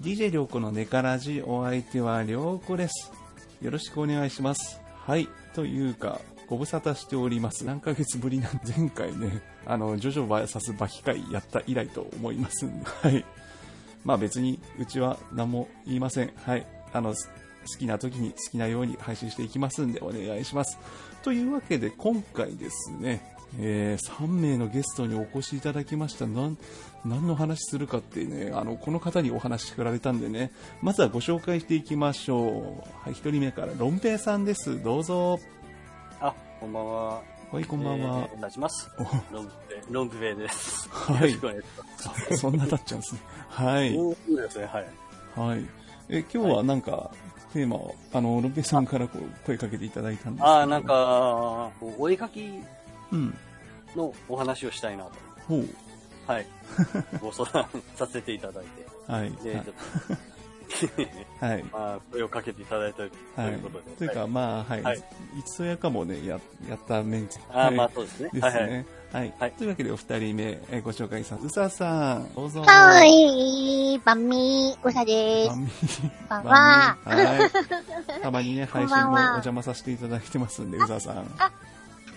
DJ 良子のネカラジお相手は良子です。よろしくお願いします。はい。というか、ご無沙汰しております。何ヶ月ぶりなん前回ね、あの、ジョジョ VS バキ会やった以来と思いますんで、はい。まあ別に、うちは何も言いません。はい。あの、好きな時に好きなように配信していきますんでお願いします。というわけで今回ですね、えー3名のゲストにお越しいただきました。なん何の話するかってね、あの、この方にお話振られたんでね、まずはご紹介していきましょう。はい、一人目から、ロンペイさんです。どうぞ。あ、こんばんは。はい、こんばんはえ。ー、お願いします。ロンロンプベです。はいそんな経っちゃうんですね。はい。そうですね、はい。はい。え、今日はなんか、テーマを、あの、ロンペイさんからこう声かけていただいたんですあー、なん、か、お絵描きうん。のお話をしたいなと。ほう。はい。ご相談させていただいて。はい。で、ちょっと、はい。まあ、声をかけていただいたとはいいうことで。。というか、はいまあ、はい。はいいつぞやかもね、や、やったメンツ。あまあ、そうですね。ですはいはい。ね。はい。はいというわけで、お二人目、えーご紹介さん、うささん、どうぞ。は。い、バンミー、うさです。番こんばん組は。はい。たまにね、配信もお邪魔させていただいてますんで、うささん。あ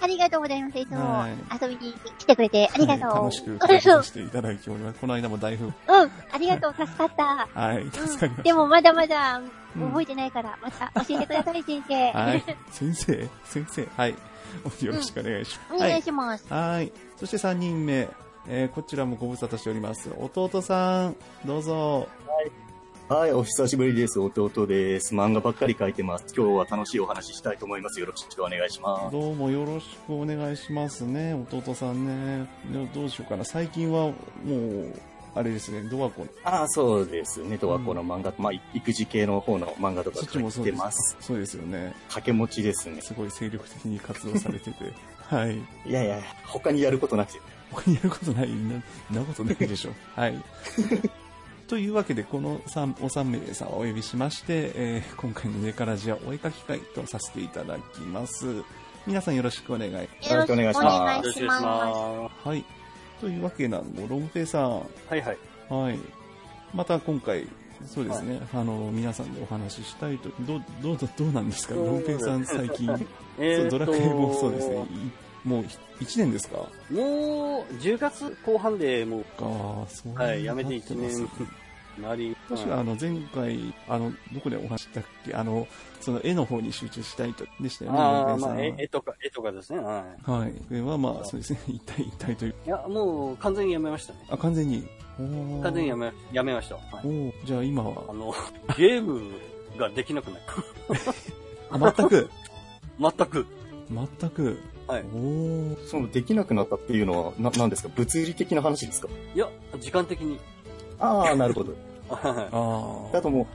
りがとうございます。いつもはい遊びに来てくれてありがとう。はい楽しく配信していただいております。この間もだいぶ、うん、ありがとう。助かった。はい、助かりました。でもまだまだうん覚えてないから、また教えてください、先生。はい。先生、先生、はい。よろしくお願いします。お願いします。はい。そして3人目、えーこちらもご無沙汰しております。弟さん、どうぞ。はい、お久しぶりです。弟です。漫画ばっかり書いてます。今日は楽しいお話ししたいと思います。よろしくお願いします。どうもよろしくお願いしますね、弟さんね。どうしようかな。最近はもう、あれですね、ドアコン。ああ、そうですね。とはこの漫画、まあ、育児系の方の漫画とか書いもそうですてます。。そうですよね。掛け持ちですね。すごい精力的に活動されてて。はい。いやいや、他にやることなくて。他にやることない、な、なことないでしょ。はい。というわけで、この三お三名さんをお呼びしまして、えー今回の上からじゃお絵かき会とさせていただきます。皆さんよろしくお願い。よろしくお願いしますろしくお願いしよろしくお願いしまます。はい。というわけなんで、ロンペイさん、はいはい。はい。また今回、そうですね、あの、皆さんでお話ししたいと、どう、どう、どうなんですか？ロンペイさん最近、そうドラクエもそうですね、いもう1年ですか？もう、10月後半でもか、そうう、はい、やめて1なってます年確かあの前回、あの、どこでお話ししたっけ？あの、その絵の方に集中したいと、でしたよね、あまあ、絵絵とか、絵とかですね。ははい。これはまあ、そうですね、一体一体という。い。いや、もう完全にやめましたね。あ、完全に？完全にやめ、やめました。はいおーじゃあ今あは、の、ゲームができなくなる。あ全く、全く。全く、はい。おーその、できなくなったっていうのは、な、なんですか？物理的な話ですか？いや、時間的に。ああ、なるほど。はああともう、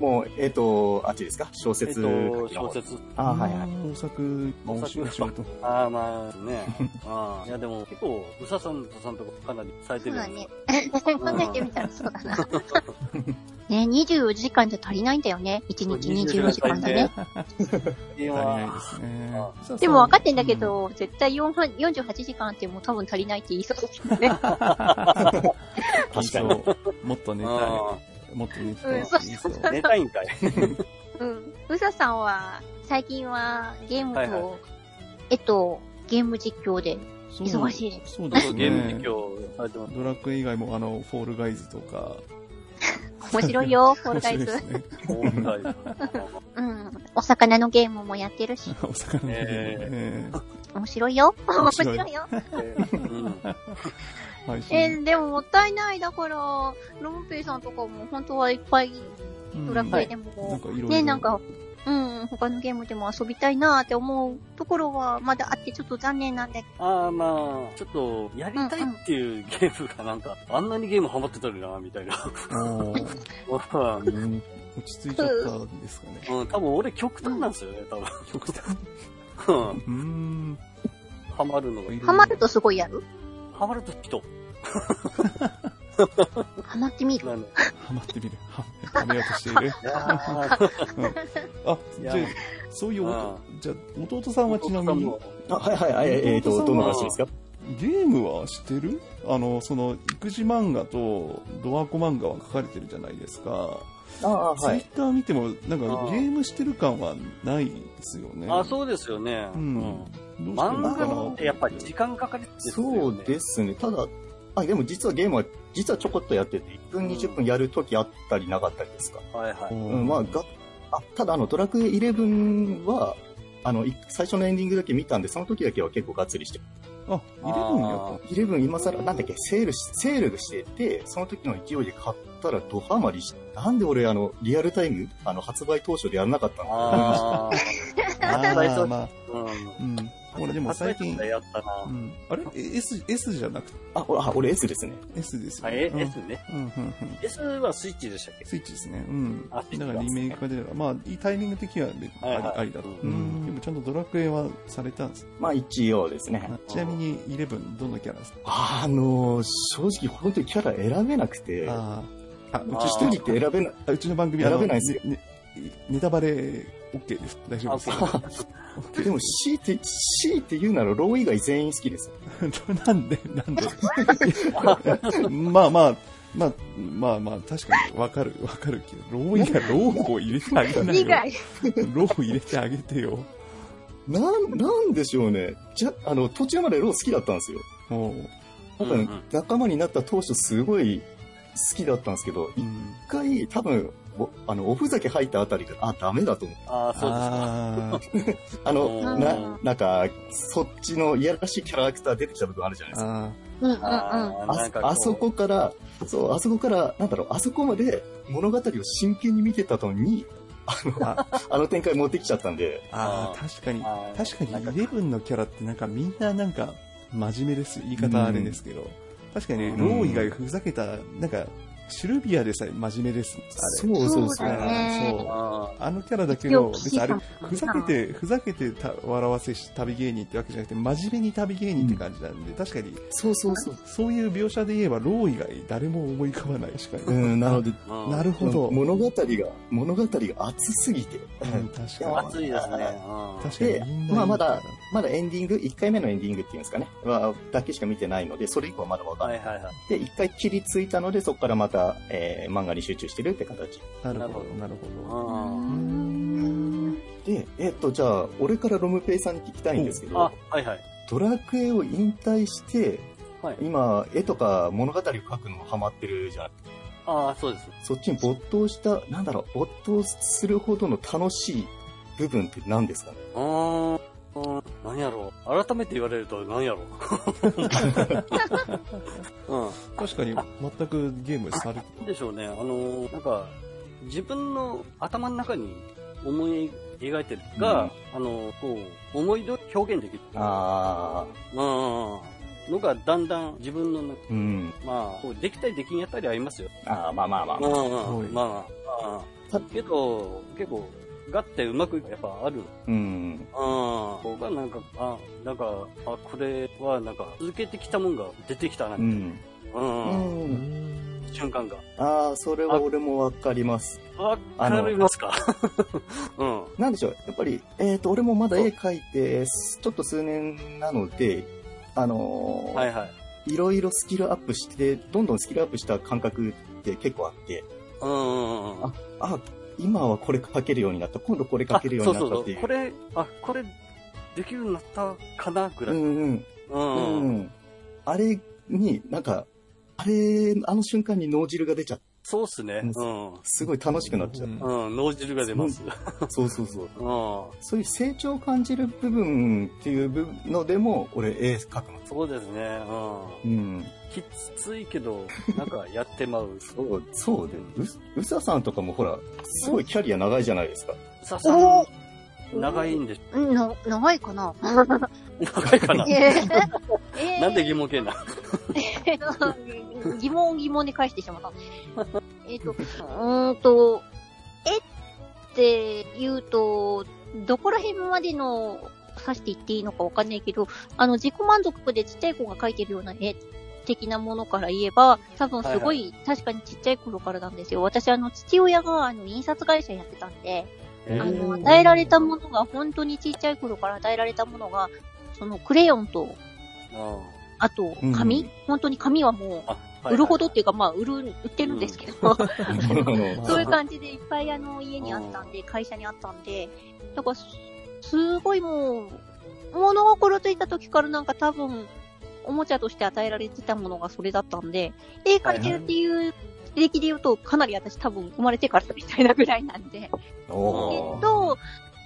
もう、えっ、と、あっちですか？小い。えっ説と、書きの方小説。ああ、はいはい。大作、大作お仕事。ああ、まあね。ああ。いや、でも結構、うささんとさんとかかなりされてそうだるんでね。考えてみたらそうだな。ね、24時間じゃ足りないんだよね。1日24時間だね。足りない話。ですねあ。さあでも分かってんだけ、ど、絶対4半48時間あっても多分足りないって言いそうですよね。うん 確かに。そうもっと寝たい。あもっと寝たい。うんそういいそうあ。寝たいんかい。うん。うささんは、最近はゲームと、はいはいえっと、ゲーム実況で忙しいです。そうですね。ゲーム実況されてます。ドラクエ以外も、あの、フォールガイズとか、面白いよ、フォールガイズね。うん。お魚のゲームもやってるし、お魚のゲーム。面白いよ。面白いよ。えー でももったいない。だから、ロンペイさんとかも本当はいっぱいうんドラクエでも。ね、なんか、うん、他のゲームでも遊びたいなって思うところはまだあってちょっと残念なんだけああ、まあ、ちょっと、やりたいっていうゲームがなんか、あんなにゲームハマってたのにな、みたいな。落ち着いちゃったんですかね。ん、多分俺極端なんですよね、多分。極端。うんうーん。ハマるのが。ど、ハマるとすごいやる？ハマると人。ハマってみる。なハマってみる。は、はめようとしている。いやーあ、じゃあ、そういうおあじゃあ、弟さんはちなみに、あ、はいはいはい、えっ、と、どんな話ですか？ゲームは知ってる？あの、その、育児漫画とドワコ漫画は書かれてるじゃないですか。ああ、はツイッい。ター見ても、なんかゲームしてる感はないですよね。あ、そうですよね。うん。どうして漫画ってやっぱり時間かかりですよね。そうですね。ただ、あ、でも実はゲームは、実はちょこっとやってて、1分20分やるときあったりなかったりですか？はいはい。なうん、まあ、が、あ、ただあの、ドラクエ11は、あの、い最初のエンディングだけ見たんで、その時だけは結構がっつりして。あ、イレブンやっ11今更、なんだっけ、セールし、セールしてて、その時の勢いで買ったらドハマりして、なんで俺あの、リアルタイム、あの、発売当初でやらなかったのあた。あ 発売とーまあ、あ。うん。うん。俺でも最近、やったなう。ん。あれ？え ?S、S じゃなくて？あ、俺あ俺 S ですね。S ですね。え、S ね。うん、うん、うん。S はスイッチでしたっけ？スイッチですね。うん。だからリメイクが出れば、まあ、いいタイミング的にはあり,、だと。でもちゃんとドラクエはされたんです。まあ一応ですね。あちなみに、イレブン、どのキャラですか？あの正直本当にキャラ選べなくて、あーあ、うち一人って選べな、あうちの番組選べないですよねねネタバレ OK です。大丈夫です。あでも強いて、強いて言うならロー以外全員好きです。なんで、なんで？まあまあ、まあ、まあまあ、確かにわかる、わかるけど、ロー以外、ローを入れてあげないよ。ロー入れてあげてよ。なん、なんでしょうね。じゃ、あの、途中までロー好きだったんですよ。もう、多分うんうん、仲間になった当初すごい好きだったんですけど、一うん。回多分、おあの、おふざけ入ったあたりで、あ、ダメだと思う。ああ、そうですか。あ あの、うんな、なんか、そっちのいやらしいキャラクター出てきた部分あるじゃないですか。あうんうんうん。あそこから、そう、あそこから、なんだろう、あそこまで物語を真剣に見てたのに、あの、あ あの展開持ってきちゃったんで、あー、あー確かに、確かなんかに、イレブンのキャラってなんかみんななんか、真面目です。言い方あれですけど。確かにね、うん。ロー以外ふざけた、なんか、シルビアでさえ真面目です。あれ。そうそうそう。そうだねそう。ああのキャラだけど、別にあれふざけて、ふざけてた笑わせし旅芸人ってわけじゃなくて、真面目に旅芸人って感じなんで、確かに、そうそうそう。そういう描写で言えば、ロー以外誰も思い浮かばない、確かに。うん、なので、ー なるほど。物語が、物語が熱すぎて、うん、確かに。熱いですね。確かでに。まあまだ、まだエンディング、1回目のエンディングっていうんですかね、は、だけしか見てないので、それ以降はまだわかんない。はいはいはい。で、1回切りついたので、そこからまた、えー漫画に集中してるって形。なるほど、なるほど。あで、えっと、じゃあ、俺からロムペイさんに聞きたいんですけあ、ど、はいはい。ドラクエを引退して、はい。今、絵とか物語を描くのもハマってるじゃん。ああ、そうです。そっちに没頭した、なんだろう、没頭するほどの楽しい部分って何ですかね？うーん。うん何やろう。改めて言われると何やろう。うん。確かに、全くゲームされて、でしょうね。あの、なんか、自分の頭の中に思い描いてるが、あの、こう、思い通り表現できる。あうん。のがだんだん自分のうん。まあ、こうできたりできんやったりありますよ。ああまあまあまあ。うんはいうん。まあまあまあ。けど、結構、ガッてうまくやっぱある。うん。うん。ここがなんか、あ、なんか、あ、これはなんか、続けてきたもんが出てきたな、うみん。たいな。うん。うん。瞬間が。ああ、それは俺もわかります。わかりますか？うん。なんでしょう、やっぱり、えっ、と、俺もまだ絵描いて、ちょっと数年なので、あのーはいはい。いろいろスキルアップして、どんどんスキルアップした感覚って結構あって、うんうんうんうん。ああ、今はこれ描けるようになった、今度これ描けるようになったっていう。これ、あ、これ、できるようになったかなぐらい。うんうん。う。うんん。あれに、なんか、あれ、あの瞬間に脳汁が出ちゃって、そうっすね。ううん。すごい楽しくなっちゃっうんうん、脳汁が出ます。た。そうそうそう。うん。そういう成長を感じる部分っていうのでも、俺絵描くの。そうですね。うん。うん。きついけど、なんかやってまう。そう、そうで、う、うささんとかもほら、すごいキャリア長いじゃないですか。ささん、長いんで。しうん、な、長いかな。ょ長いかな。えーえー。なんで疑問系な。えっと疑問疑問で返してしまった。えっと、うーんと、えって言うと、どこら辺までの指して言っていいのかわかんないけど、あの、自己満足でちっちゃい子が描いてるような絵的なものから言えば、多分すごい、確かにちっちゃい頃からなんですよ。私、あの、父親が、あの、印刷会社やってたんで、えあの、ー与えられたものが、本当にちっちゃい頃から与えられたものが、そのクレヨンと、うんあとうん、紙、本当に紙はもあ、う、売るほどっていうか、まあ、売る、売ってるんですけど、ん。そういう感じでいっぱいあの、家にあったんで、会社にあったんで、だから、すすごいもう、物心ついた時からなんか多分、おもちゃとして与えられてたものがそれだったんで、絵描いてるっていう歴で言うと、かなり私多分生まれてからみたいなぐらいなんで。おけーど、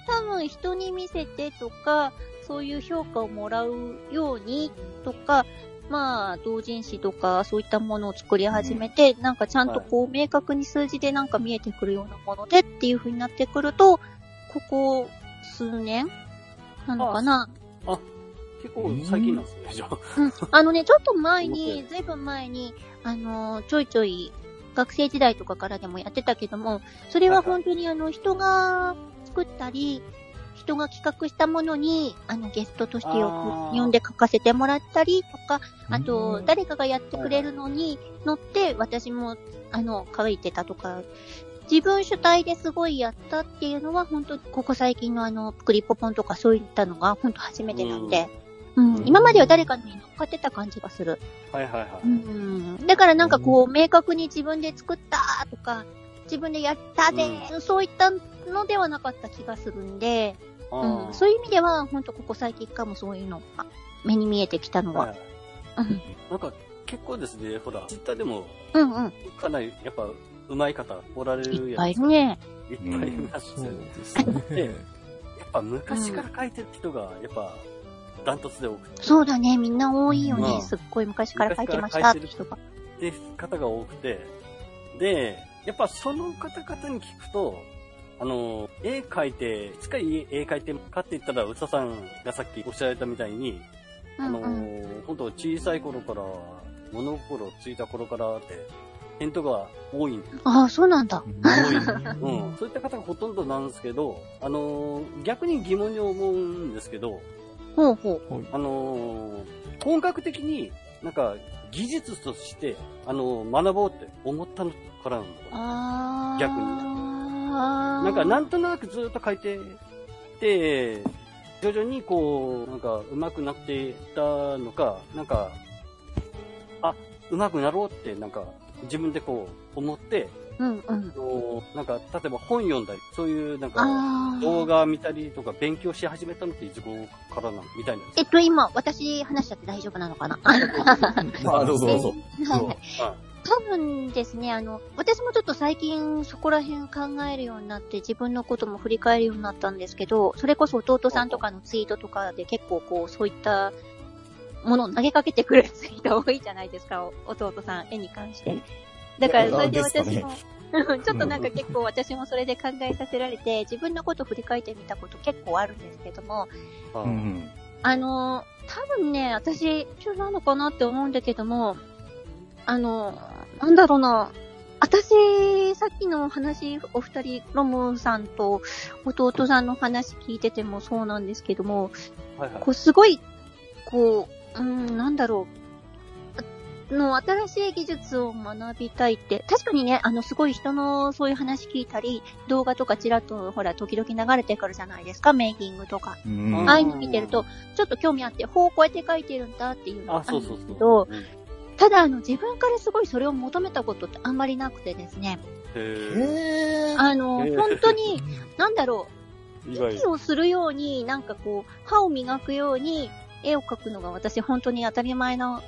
多分人に見せてとか、そういう評価をもらうようにとか、まあ、同人誌とか、そういったものを作り始めて、なんかちゃんとこう、明確に数字でなんか見えてくるようなものでっていう風になってくると、ここ数年？なのかな？結構最近なんですね、じゃあ。うん。あのね、ちょっと前に、ずい。ぶん前に、あの、ちょいちょい、学生時代とかからでもやってたけども、それは本当にあの、人が作ったり、人が企画したものに、あの、ゲストとしてよく呼んで書かせてもらったりとか、あうと、ん。誰かがやってくれるのに乗って、私も、あの、書いてたとか、自分主体ですごいやったっていうのは、本当ここ最近のあの、クリポポンとかそういったのが、本当初めてなんで、うん、うん今までは誰かに乗っかってた感じがする。はいはいはい。うん。だからなんかこう、明確に自分で作ったとか、自分でやったで、そういったのではなかった気がするんで、あうん、ーそういう意味では、本当ここ最近かもそういうのが目に見えてきたのは。はいうんなんか、結構ですね、ほら、ツイッターでも、うんうん。かなり、やっぱ、上手い方おられるいっぱいいね。いっぱいいますそうよね。ですでね。やっぱ昔から書いてる人が、やっぱ、ダントツで多くて、そうだね、みんな多いよね。うんすっごい昔から書いてましたって人が。で、方が多くて、で、やっぱその方々に聞くと、あの、絵描いて、いつか絵描いてかって言ったら、うささんがさっきおっしゃられたみたいに、うあのんうん。、本当小さい頃から、物心ついた頃からって、返答が多いんですああ、そうなんだ。多い。うん。そういった方がほとんどなんですけど、あのー逆に疑問に思うんですけど、ほうほう。あのー本格的になんか技術として、あのー学ぼうって思ったのからなの。逆にあなんかなんとなくずっと書いてて、徐々にこう、なんか上手くなっていったのか、なんか、あ、上手くなろうってなんか自分でこう思って、うんうん。こうなんか例えば本読んだり、そういうなんか、ああ。動画見たりとか勉強し始めたのっていつ頃からなのみたいなんですえっと、今、私話しちゃって大丈夫なのかな？あ、どうぞどうぞ。は いはい。あ多分ですね、あの、私もちょっと最近そこら辺考えるようになって自分のことも振り返るようになったんですけど、それこそ弟さんとかのツイートとかで結構こう、そういったものを投げかけてくるツイート多いじゃないですか、お弟さん、絵に関して。だからそれで私も、ちょっとなんか結構私もそれで考えさせられて、自分のこと振り返ってみたこと結構あるんですけども、あうんあのー、多分ね、私、一緒なのかなって思うんだけども、あのー、なんだろうな。私、さっきの話、お二人、ロムさんと弟さんの話聞いててもそうなんですけども、はいはい。こう、すごい、こう、うん、なんだろう。あの、新しい技術を学びたいって、確かにね、あの、すごい人のそういう話聞いたり、動画とかちらっと、ほら、時々流れてくるじゃないですか、メイキングとか。うんああいうの見てると、ちょっと興味あって、ほうこうやって書いてるんだっていうのがあ、あるん。ですけど、うんただあの自分からすごいそれを求めたことってあんまりなくてですね、へ。あの、本当に、なんだろう。息をするように、なんかこう、歯を磨くように絵を描くのが私本当に当たり前の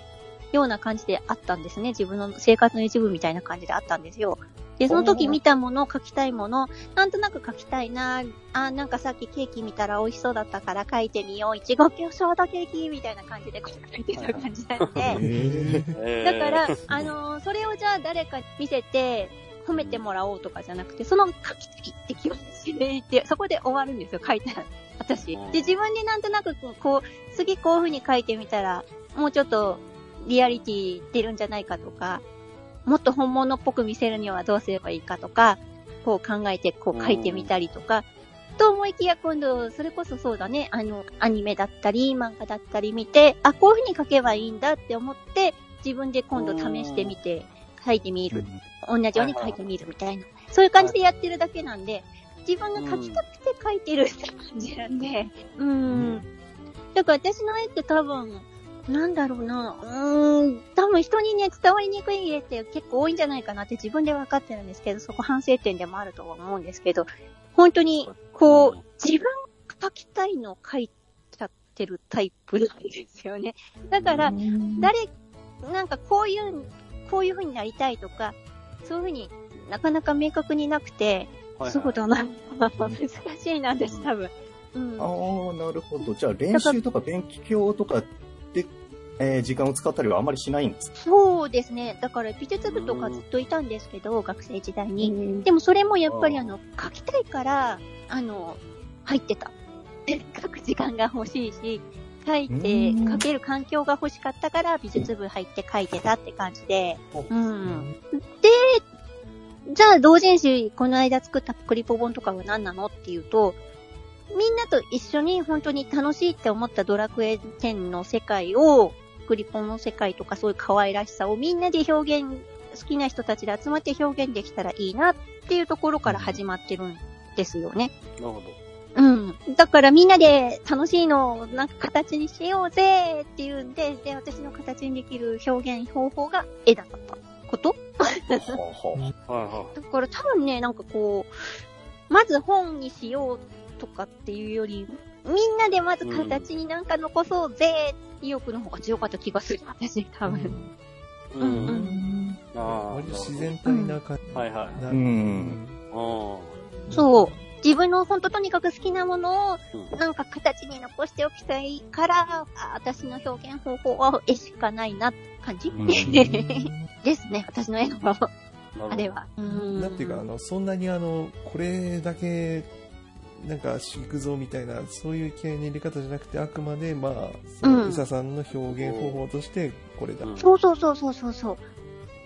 ような感じであったんですね。自分の生活の一部みたいな感じであったんですよ。で、その時見たもの、描きたいもの、なんとなく描きたいな、あ、なんかさっきケーキ見たら美味しそうだったから描いてみよう。いちごショートケーキみたいな感じでこう描いてた感じなんで。だから、あのーそれをじゃあ誰かに見せて、褒めてもらおうとかじゃなくて、その書きたいって気持ちでいて、そこで終わるんですよ、書いたら。私。で、自分になんとなくこう、こう次こういう風に書いてみたら、もうちょっとリアリティ出るんじゃないかとか、もっと本物っぽく見せるにはどうすればいいかとか、こう考えてこう書いてみたりとか、と思いきや今度、それこそそうだね、あの、アニメだったり、漫画だったり見て、あ、こういう風に書けばいいんだって思って、自分で今度試してみて、書いてみる。同じように書いてみるみたいな。そういう感じでやってるだけなんで、自分が書きたくて書いてるって感じなんで、うーん。だから私の絵って多分、なんだろうな。うーん、多分人にね、伝わりにくい絵って結構多いんじゃないかなって自分で分かってるんですけど、そこ反省点でもあるとは思うんですけど、本当に、こう、自分が描きたいのを描いちゃってるタイプなんですよね。だから、誰、なんかこういう、こういう風になりたいとか、そういう風になかなか明確になくて、はいそうだな。難しいなんです、多分。うん。ああ、なるほど。じゃあ練習とか勉強とかで、えー時間を使ったりはあまりしないんですか？そうですね。だから美術部とかずっといたんですけど、学生時代に。でもそれもやっぱりあの、書きたいから、あの、入ってた。書く時間が欲しいし、書いて、うん書ける環境が欲しかったから美術部入って書いてたって感じで。うん。で、じゃあ同人誌この間作ったクリポ本とかは何なのっていうと、みんなと一緒に本当に楽しいって思ったドラクエ10の世界を、クリポンの世界とかそういう可愛らしさをみんなで表現、好きな人たちで集まって表現できたらいいなっていうところから始まってるんですよね。なるほど。うん。だからみんなで楽しいのをなんか形にしようぜっていうんで、で、私の形にできる表現方法が絵だったことはあはあはいはだから多分ね、なんかこう、まず本にしようとかっていうより、みんなでまず形になんか残そうぜって意欲の方が強かった気がする、私、多分。い。うんうんあ割と自然体な感じ。あ。はいはい。なうん。あそう。自分の本当とにかく好きなものをうんなんか形に残しておきたいから、あ私の表現方法は絵しかないなって感じ、うん ですね、私の絵のあ。あれは。うんなんていうか、あの、そんなにあの、これだけ、なんか、行くぞみたいな、そういう気合いの入れ方じゃなくて、あくまで、まあ、その、うんイサさんの表現方法として、これだ。うんそうそうそうそうそうそう。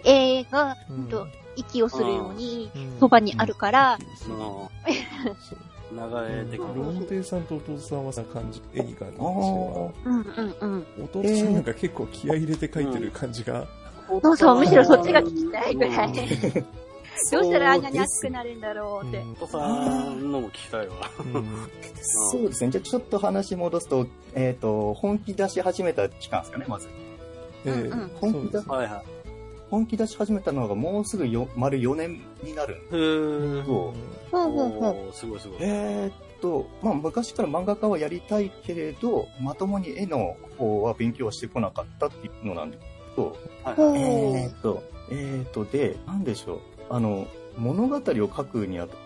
絵が、うんと、息をするように、うんそばにあるから、そうあそうー流れてくる。ロンテイさんと弟さんはさ、感じ、絵に感じうんうんうん。弟さんなんか結構気合い入れて描いてる感じが、そうそう、むしろそっちが聞きたいぐらい。うんどうしたらあんなに熱くなるんだろうって。うんお父さんのも聞きたいわ。うんそうですね。じゃあちょっと話戻すと、えっ、と、本気出し始めた期間ですかね、まず。ええうんうんそうですはいは本気出し始めたのがもうすぐよ丸4年になるんい。へー。そほうほうほう。おーすごいすごい。えーっと、まあ、昔から漫画家はやりたいけれど、まともに絵の方は勉強はしてこなかったっていうのなんですけど、はいはい。えーっと、えーっと、で、なんでしょう。あの、物語を書くにあたっ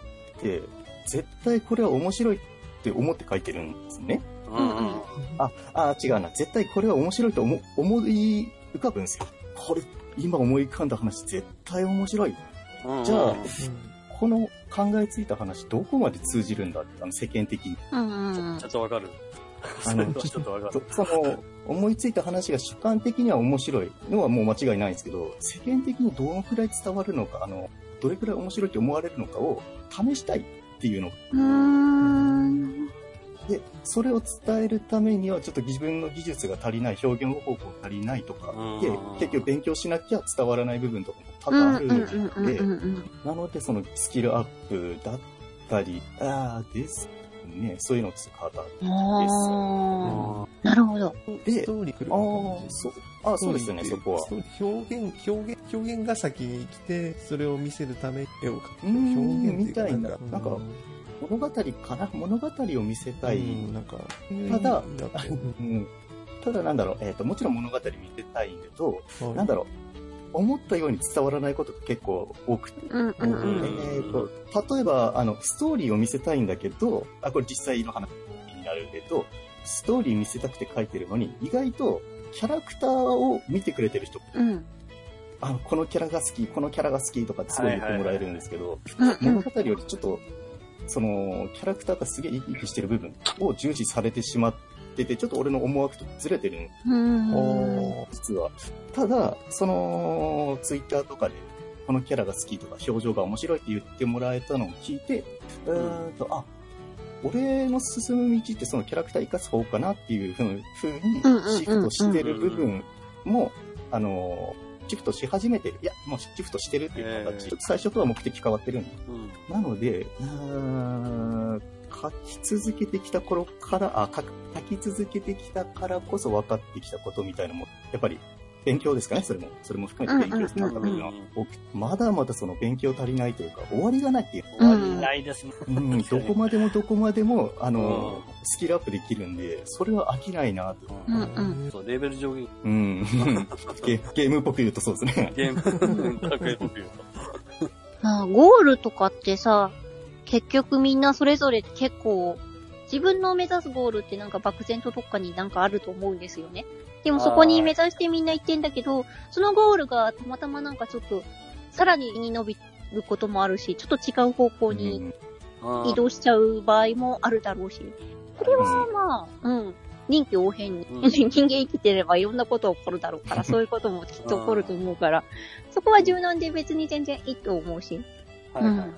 て、絶対これは面白いって思って書いてるんですね。うんうん。あ、あ、違うな。絶対これは面白いと思思い浮かぶんですよ。これ、今思い浮かんだ話絶対面白い。うんじゃあうんこの考えついた話どこまで通じるんだって、あの世間的に。うんうんちょっとわかる。あの ちょっとわかる。そその、思いついた話が主観的には面白いのはもう間違いないんですけど、世間的にどのくらい伝わるのか、あの、どれくらい面白いと思われるのかを試したいっていうの。うん。で、それを伝えるためにはちょっと自分の技術が足りない、表現方法が足りないとかでうん、結局勉強しなきゃ伝わらない部分とかも多うん々あるので、なのでそのスキルアップだったり、ああ、ですね、そういうのを使った。あー。なるほど。でストーリー来るあ感じあ、そう、あそうですよね、そこは。表現、表現、表現が先に来て、それを見せるために絵を描く。表現みたいなかなんか物語かな？物語を見せたい。うんなんか、ただうん ただなんだろう、えっ、と、もちろん物語見せたいんだけど、はい。なんだろう、思ったように伝わらないことが結構多くて、うんうんうん。えっ、と、例えば、あの、ストーリーを見せたいんだけど、あ、これ実際の話になるけど、ストーリー見せたくて書いてるのに、意外とキャラクターを見てくれてる人、うん。あの、このキャラが好き、このキャラが好きとかってすごい言ってもらえるんですけど、物語よりちょっと、その、キャラクターがすげえ生き生きしてる部分を重視されてしまってて、ちょっと俺の思惑とずれてるんうん。実は。ただ、その、ツイッターとかで、このキャラが好きとか、表情が面白いって言ってもらえたのを聞いて、うーんと、あ、俺の進む道ってそのキャラクター生かす方かなっていうふうにシフトしてる部分も、あの、シフトし始めてる。いや、もうシフトしてるっていう形。えーちょっと最初とは目的変わってるんで。うんなので、うーん書き続けてきた頃から、あ、書き続けてきたからこそ分かってきたことみたいなのも、やっぱり勉強ですかね、それも。それも含めて勉強してなかったのが多くてまだまだその勉強足りないというか、終わりがないっていう。終わりないですね。うん、どこまでもどこまでも、あのう、スキルアップできるんで、それは飽きないなと。うんうん。そう、レベル上限、うん。ゲゲームっぽく言うとそうですね。ゲーム、高い僕言うと。まあ、ゴールとかってさ、結局みんなそれぞれ結構、自分の目指すゴールってなんか漠然とどっかになんかあると思うんですよね。でもそこに目指してみんな行ってんだけど、そのゴールがたまたまなんかちょっと、さらに伸びることもあるし、ちょっと違う方向に移動しちゃう場合もあるだろうし。それはまあ、うん。臨機応変に。うん人間生きてればいろんなこと起こるだろうから、そういうこともきっと起こると思うから、そこは柔軟で別に全然いいと思うし。はいはい。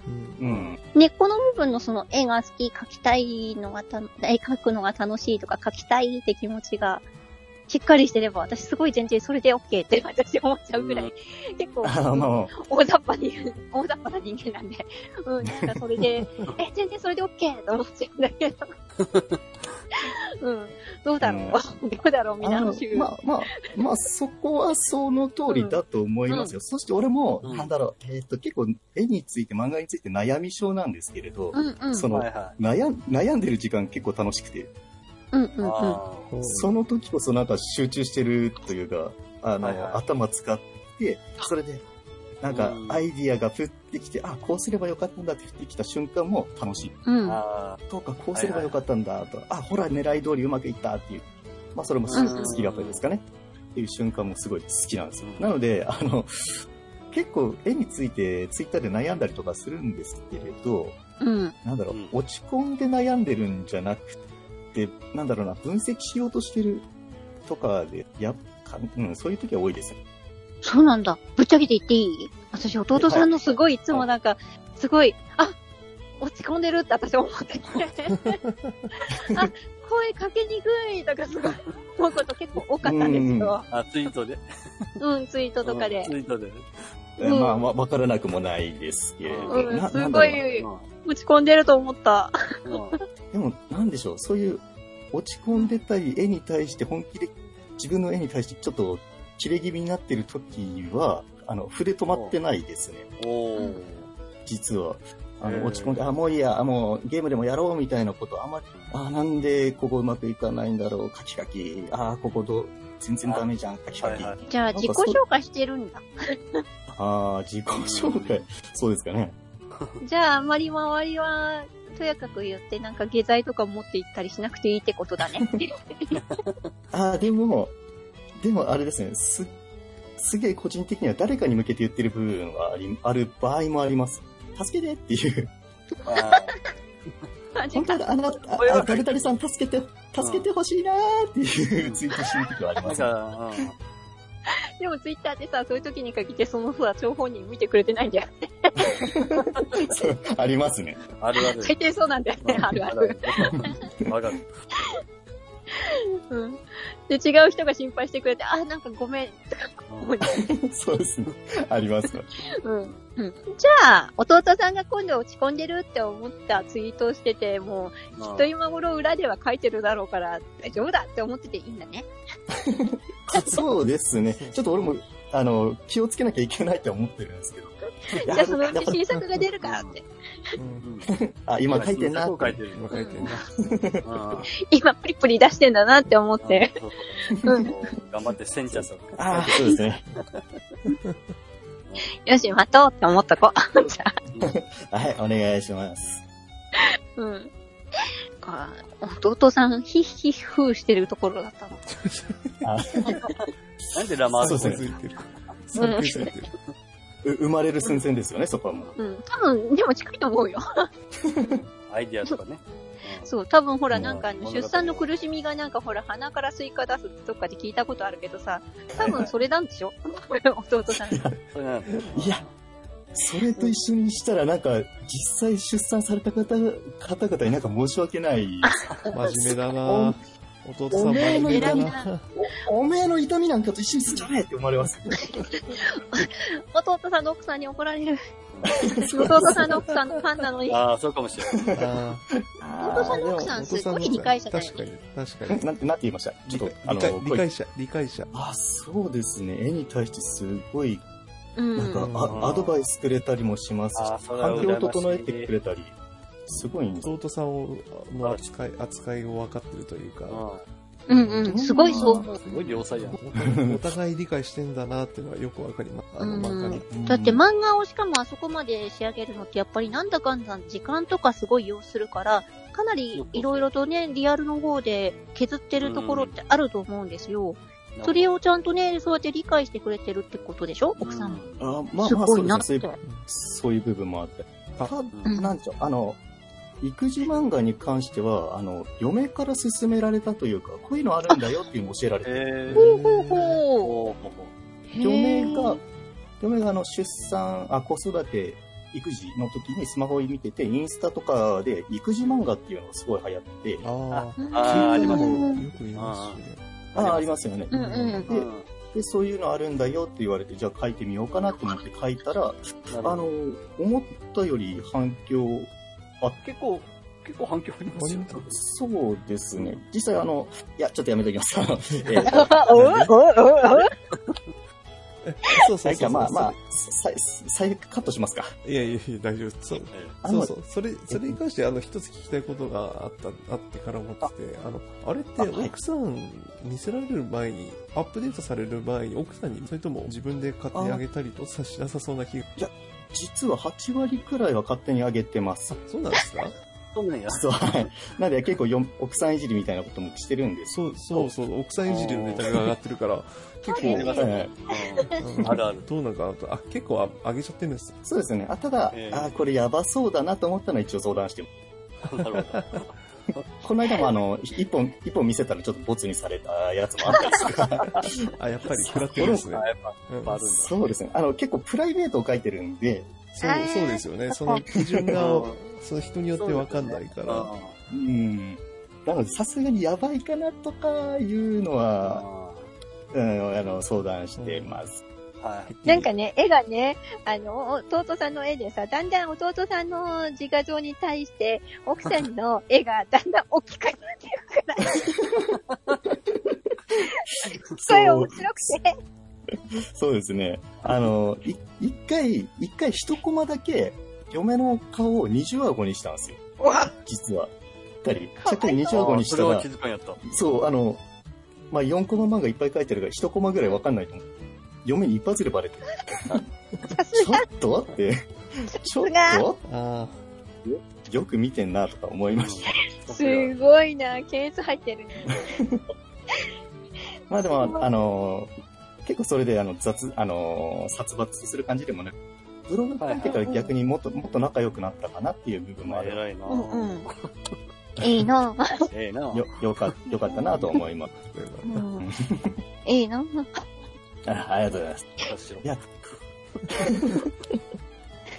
うん。根っこの部分のその絵が好き、描きたいのがた、絵描くのが楽しいとか描きたいって気持ちがしっかりしてれば、私すごい全然それで OK って私思っちゃうぐらい、結構、あまあ、大雑把に、大雑把な人間なんで、うん、なんかそれで、え、全然それで OK と思っちゃうんだけど。うん、どうだろう、どうだろう、みんなあのの週。まあまあ、まあ、そこはその通りだと思いますよ。そして俺も、うんなんだろう、えっ、と、結構絵について、漫画について悩み症なんですけれど、うんうん。その、はいは悩ん悩んでる時間結構楽しくて、うんうんい。うん。あその時こそなんか集中してるというか、あの、はいはい頭使って、それで、なんかうんアイディアが降ってきて、あ、こうすればよかったんだって降ってきた瞬間も楽しい。うん。ーあとか、こうすればよかったんだと、あ、ほら、狙い通りうまくいったっていう。まあ、それもスうんスキルアップですかね。っていう瞬間もすごい好きなんですよ。うんなので、あの、結構絵についてツイッターで悩んだりとかするんですけれど、うん。なんだろう、うん落ち込んで悩んでるんじゃなくて、なんだろうな、分析しようとしてるとかで、やっか、うん、そういう時は多いですね。そうなんだ。ぶっちゃけて言っていい？私、弟さんのすごい、いつもなんか、すごい、あ落ち込んでるって私思ってて。あ、声かけにくいとかすごい思うこと結構多かったんですよ。あ、ツイートで。うん、ツイートとかでツ。イートでまあ、まあ、わからなくもないですけれど。うんなすごい落ち込んでると思った。でも、なんでしょう、そういう落ち込んでたり、絵に対して本気で、自分の絵に対してちょっと切れ気味になってる時は、あの、筆止まってないですね。実は。あの、落ち込んで、あ、もういいや、あもうゲームでもやろうみたいなこと、あんまり、あ、なんでここうまくいかないんだろう、カキカキ、あ、ここどう、全然ダメじゃん、カキカキ。はいはいじゃあ、自己紹介してるんだ。ああ、自己紹介、そうですかね。じゃあ、あんまり周りは、とやかく言って、なんか下剤とか持って行ったりしなくていいってことだね。ああ、でも、でもあれですね、す、すげえ個人的には誰かに向けて言ってる部分はあり、ある場合もあります。助けてっていう。あ 本当だ、あの、あこれはあ誰々さん助けて、助けてほしいなーっていうツイートしてる時はあります、でもツイッターってさ、そういう時に限ってそのさ、情報人見てくれてないんだよ。そうありますね。あるある。大抵そうなんだよね、あるある。わかる。うん。で、違う人が心配してくれて、あ、なんかごめん、とか思う そうですね。ありますね。うん。うん。じゃあ、弟さんが今度落ち込んでるって思ったツイートをしてて、もう、きっと今頃裏では書いてるだろうから、大丈夫だって思ってていいんだね。そうですね。ちょっと俺も、あの、気をつけなきゃいけないって思ってるんですけど。じゃあそのうち新作が出るからって。うんあ、今書いてんなこう書いてる。今書いてんな。うん今プリプリ出してんだなって思って。頑張ってセンチャーさん。ああ、そうですね。よし、待とうって思っとこう。じゃあ。はい、お願いします。うん。か弟さん、ヒッヒッフーしてるところだったの。なんでラマーそうズですねついてる。3分ついてる。う生まれる寸前ですよね、そこはもう。うん。多分、でも近いと思うよ。アイディアとかね。そう、多分ほら、うんなんかあの、出産の苦しみがなんかほら、鼻からスイカ出すってどっかで聞いたことあるけどさ、多分それなんでしょ？弟さん。いや、それと一緒にしたら、なんか、実際出産された方、方々になんか申し訳ない。真面目だな弟さんまで見たな。おおめえの痛みなんかと一緒にすんじゃねえって思われます。弟さんの奥さんに怒られる。弟さんの奥さんのファンなのに。ああ、そうかもしれない。あ弟さんの奥さんすごい理解者だよ確かに、確かに。なんて、なんて言いましたちょっと、あの、理解理声解者、理解者。あ、そうですね。絵に対してすごい、うん。なんか、うんあアドバイスくれたりもしますし、環境を整えてくれたり、すごい。弟さんをの扱い、扱いを分かってるというか、うんうん。すごいそう思う。すごい良妻やん。お互い理解してんだなっていうのはよくわかります。あのうん漫画に。だって漫画をしかもあそこまで仕上げるのってやっぱりなんだかんだ時間とかすごい要するから、かなりいろいろとね、リアルの方で削ってるところってあると思うんですよ。それをちゃんとね、そうやって理解してくれてるってことでしょ？奥さんも。あまあまあ、すごそですね。いうなってそういう。そういう部分もあって。あなんちゅう、あの、育児漫画に関しては、あの、嫁から勧められたというか、こういうのあるんだよっていうのを教えられて、えほうほうほう。嫁が、嫁があの、出産、あ、子育て、育児の時にスマホを見てて、インスタとかで育児漫画っていうのがすごい流行ってて、ああ、うんあーありますもよく言いますしね。ああ、ありますよね。うんうん。でで、そういうのあるんだよって言われて、じゃあ書いてみようかなと思って書いたら、ああの、思ったより反響結構、結構反響ありますよ。そうですね。実際あの、いや、ちょっとやめときます。えーそうそうそう。まあまあ、さ最悪カットしますか。いやいやいや、大丈夫。そう。えあのそうそう。それ、それに関して、あの、一つ聞きたいことがあった、あってから思ってて、あの、あれって奥さん見せられる前に、アップデートされる前に、奥さんに、それとも自分で買ってあげたりとさしなさそうな気が。実は8割くらいは勝手に上げてますあ。、そうなんですか？そうなんや。そう、はい。なんで結構よ奥さんいじりみたいなこともしてるんです。そう、そうそう、奥さんいじりのネタが上がってるから、結構、うんあるある。どうなんかなと、あ、結構あ上げちゃってるんです。そうですね。あただ、ええあこれやばそうだなと思ったのは一応相談してます なるほど。この間もあの、一本、一本見せたらちょっとボツにされたやつもあったりするから。あ、やっぱり食らってるんですね。そうですね。あの、結構プライベートを書いてるんで、そう、そうですよね。その基準が、その人によってわかんないから。あうん。なので、さすがにやばいかなとかいうのは、あうん、あの、相談してます。はい。なんかね、絵がね、あの、弟さんの絵でさ、だんだん弟さんの自画像に対して、奥さんの 絵がだんだん大きくなっていくから、それ面白くて。そうですね。あの、い一回、一回一コマだけ、嫁の顔を二重顎にしたんですよ。実は。二人。ちゃっかり二重顎にしたらそれは気、づかんやった。そう、あの、まあ、4コマ漫画いっぱい書いてるから、1コマぐらいわかんないと思う。嫁に一発でバレてる。さすがちょっと待って。ちょっがと？あよく見てんなとか思いました。すごいな、ケース入ってるね。まあでも、あの結構それで、あの、雑、あの殺伐する感じでもね、ブログ書いてから逆にもっと、もっと仲良くなったかなっていう部分もある。偉いなうんうん。い いな、ええなよ、よか、よかったなと思います。うん、いいな。あありがとうございます。いや、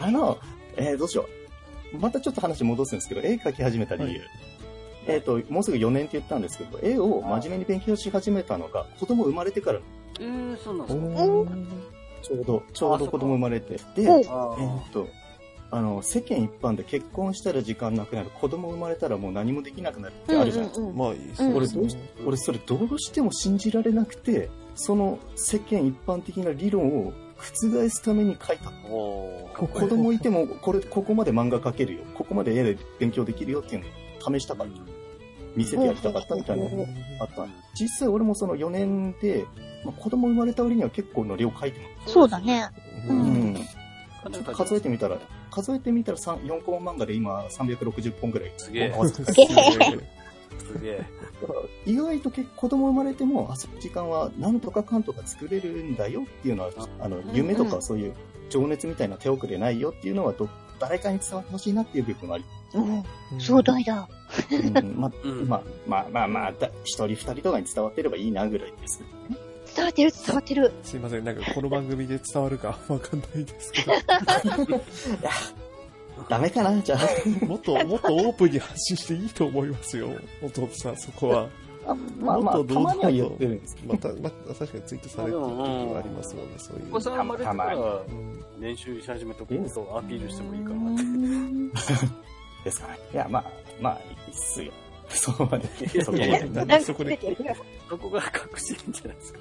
あの、えー、どうしよう。またちょっと話戻すんですけど、絵描き始めた理由。はえっ、と、もうすぐ4年って言ったんですけど、絵を真面目に勉強し始めたのが、子供生まれてから、えー、そうなんでおすか？ーちょうど、ちょうど子供生まれて。で、おえっ、あと、あの、世間一般で結婚したら時間なくなる、子供生まれたらもう何もできなくなるってあるじゃないですか。うんうんまあいいですね。俺どうし俺それどうしても信じられなくて、その世間一般的な理論を覆すために書いた。子供いても、これ、ここまで漫画描けるよ。ここまで絵で勉強できるよっていうのを試したかった。見せてやりたかったみたいなのがあった。実際俺もその4年で、まあ、子供生まれた折には結構の量書いてまそうだね。ううんす。うん。ちょっと数えてみたら、数えてみたら3 4コマ漫画で今360本ぐらい。すげえ合わせてすげえ意外と結構子供生まれても遊ぶ時間はなんとかかんとか作れるんだよっていうのは、あの、夢とかそういう情熱みたいな手遅れないよっていうのはど、誰かに伝わってほしいなっていう部分もあり、うん。壮大だ。うんまあ、まあまあまあ、だ一人二人とかに伝わってればいいなぐらいですけどね。伝わってる、伝わってる。すいません、なんかこの番組で伝わるかわかんないですけど、ダメかなじゃあ。もっと、もっとオープンに発信していいと思いますよ、弟さん、そこは。あまあまあ、もっとたまには言ってる。んですけど。また、まあ、確かにツイートされてる時はありますもんね、そういう。お子さん生まれてかたまらうん練習し始めとくとアピールしてもいいかなって。ですかね。いや、まあ、まあ、いいっすよ。そこまで。そこまで。いやなんでそこで、そこが隠しいんじゃないですか。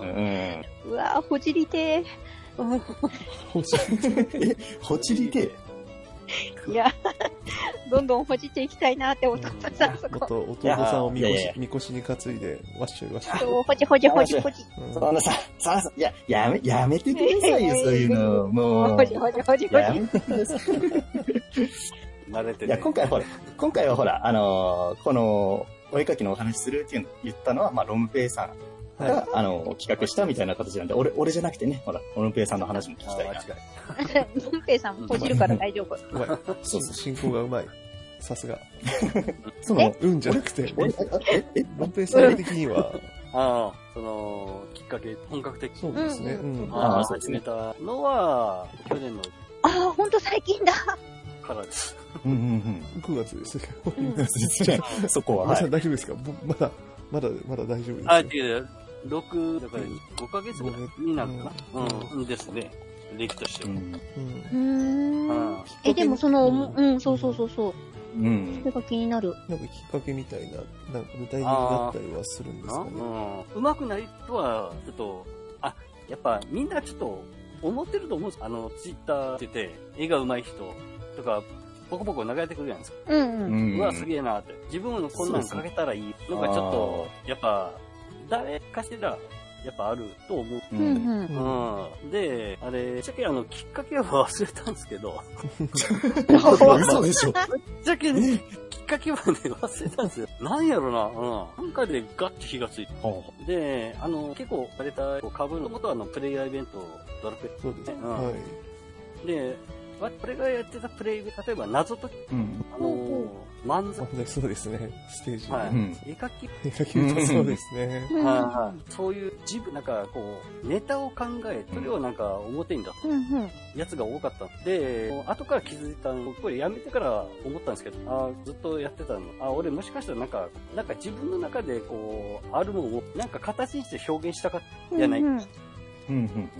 うんうわほじりてほちりて、ー。いや、どんどんほじっていきたいなって思ったさ、そこ。もっと弟さんをみこしみこしに担いで、わっしょいわっしょい。そうほじほじほじほじ。うんそんなさ、さいや、やめ、やめてくださいよ、そういうの。もうほ。じほじほじほじ。やめてください。慣れてね。いや、今回ほら、今回はほら、あのーこの、お絵描きのお話するっていうの言ったのは、まあ、ロンペイさんが、はあの、企画したみたいな形なんで、俺、俺じゃなくてね、ほら、ロンペイさんの話も聞きあたいな。間違ルン ペイさんほじるから大丈夫。うまい。そうそう進行がうまい。さすが。その、うんじゃなくて、え、え、え、ロンペイさん的には、ああ、その、きっかけ、本格的そうですね。ううん。ああ、そうですね始めたのは、去年のああ、ほんと最近だ。からです。うんうん9月ですけど。うんうん。じゃあそこは、まだはい。大丈夫ですか？ぼまだ、まだ、まだ大丈夫ですあ、違う、6、だから5ヶ月ぐらいにな？るかな。ううん、ですね。歴としては。うん。うんうーん。あえ、でもその、うん、そうそうそうそう。うんそれが気になる。なんかきっかけみたいな、なんか具体的だったりはするんですあかね？うん。うまくないとは、ちょっと、あ、やっぱみんなちょっと思ってると思うんですあの、ツイッターってて、絵が上手い人とか、ポコポコ流れてくるじゃないですか。うんううん。うわ、すげえなって。自分のこんなんかけたらいいのがちょっと、やっぱ、誰かしら、やっぱあると思う。う。うんんうん。うん。で、あれ、ぶっちゃけあの、きっかけは忘れたんですけど、嘘でしょ。ぶっちゃけね、きっかけはね、忘れたんですよ。なんやろな、うん。なんかでガッて火がついて。ほで、あの、結構、あれた、こう株の元はあの、プレイヤーイベント、ドラクそうですね。うんはい。エ。で、わこれがやってたプレイ、例えば謎解き、う。うん。あの、漫才、まあそうですね。ステージ。はいうん。絵描き絵描き歌そうですね。うんはいはいそういう自分、なんかこう、ネタを考え、それをなんか表に出す。やつが多かったんで、後から気づいたの、これやめてから思ったんですけど、あーずっとやってたの。あ、俺もしかしたらなんか、なんか自分の中でこう、あるものをなんか形にして表現したかったじゃない。うん。うんうん。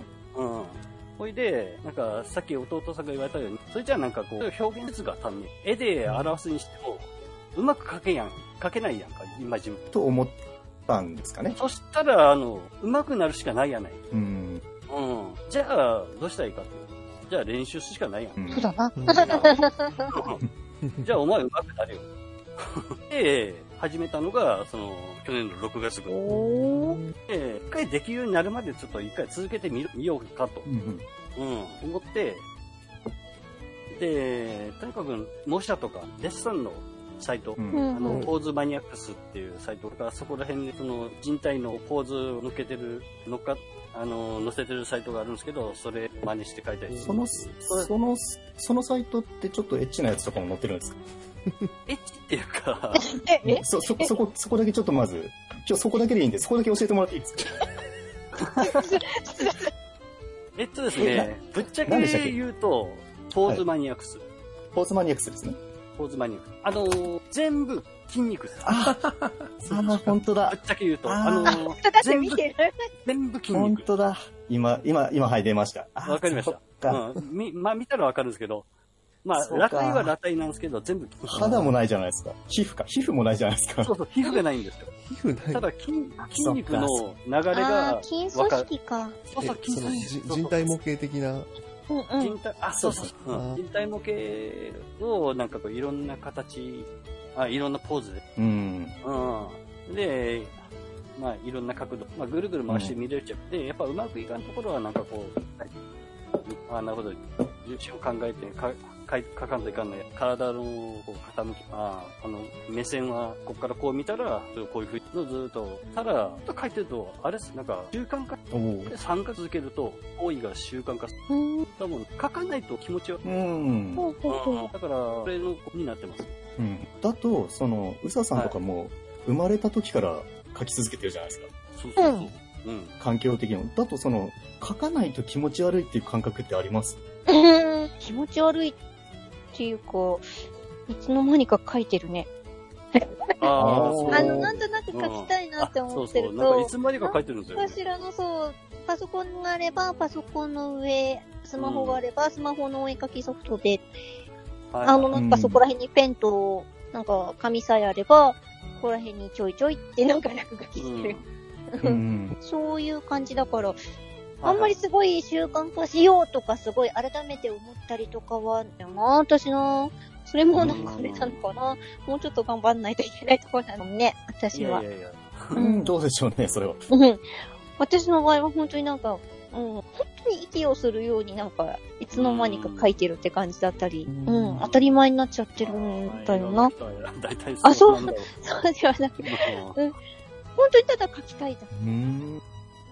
ほいで、なんかさっき弟さんが言われたように、それじゃあなんかこう、表現術が単に、絵で表すにしても、うまく描けやん、描けないやんか、今自分。と思ったんですかね。そしたら、あの、うまくなるしかないやない。うん。うん。じゃあ、どうしたらいいかって。じゃあ練習するしかないやん。うんそうだな。じゃあお前うまくなるよ。で、始めたのが、その、去年の6月ぐらい。で、一回できるようになるまでちょっと一回続けてみようかと、うん。うん、思って、で、とにかく、模写とか、デッサンのサイト、うん。うんあの、ポーズマニアックスっていうサイトが、そこら辺で、その、人体のポーズを乗っけてる、乗っか、あの、載せてるサイトがあるんですけど、それ真似して書いたりその、その、そのサイトってちょっとエッチなやつとかも載ってるんですか？エッチっていうか、え、え？そ、そ、そこ、そこだけちょっとまず、今日そこだけでいいんで、そこだけ教えてもらっていいですか？えっとですね、ぶっちゃけ言うと、ポーズマニアックス。ポーズマニアックスですね。ポーズマニアックス。あのー全部筋肉です。ああ、本当だぶっ。ちゃけ言うと、あーあのー全部、見てる。全部筋肉。本当だ。今、今、今、はい、出ました。わかりましたうん。み、まあ見たらわかるんですけど、まあ、裸体は裸体なんですけど、全部。肌もないじゃないですか。皮膚か。皮膚もないじゃないですかそ。うそう、皮膚がないんですよ。皮膚ない。ただ筋、筋肉の流れあがー、、筋組織か。そうそう、筋えその組織じ人体模型的な？うんうん人。体、あ、そうそうそそうう、うん人体模型を、なんかこう、いろんな形、あ、いろんなポーズで、うん。うん。で、まあ、いろんな角度、まあ、ぐるぐる回して見れちゃって、やっぱうまくいかんところは、なんかこう、あ、なるほど、重心を考えて、か、かいかかんといかんのや。体のこう傾き、ああの、目線は、こっからこう見たら、こういうふうにずっと、ただ、ずっと書いてると、あれっす、なんか、習慣化、おお。3回続けると、行為が習慣化する。うん多分、書かないと気持ちは、うん。ほうほうほう。だから、これの子になってます。うん。だと、その、うささんとかも、生まれた時から書き続けてるじゃないですか。そうそうそう。うん。環境的にも。だと、その、書かないと気持ち悪いっていう感覚ってあります？うん気持ち悪いっていうか、いつの間にか書いてるね。ああ、そう。あの、なんとなく書きたいなって思ってるあそうそう。なんかいと、つまでか書いてるんですよ、ね。こちらのそう、パソコンがあれば、パソコンの上、スマホがあれば、スマホのお絵描きソフトで、はいあの、なんかそこら辺にペンと、なんか紙さえあれば、ここら辺にちょいちょいってなんか落書きしてる。うん。そういう感じだから、あんまりすごい習慣化しようとか、すごい改めて思ったりとかは、でもな、私な、それもなんかあれなのかな。もうちょっと頑張んないといけないところなのね、い私は。やいやいや。うん、どうでしょうね、それは。うん。私の場合は本当になんか、うん、本当に息をするようになんか、いつの間にか書いてるって感じだったり、ううんん、当たり前になっちゃってるんだよな。大体あそうなんだろそうではなく、う本当にただ書きたいだうん。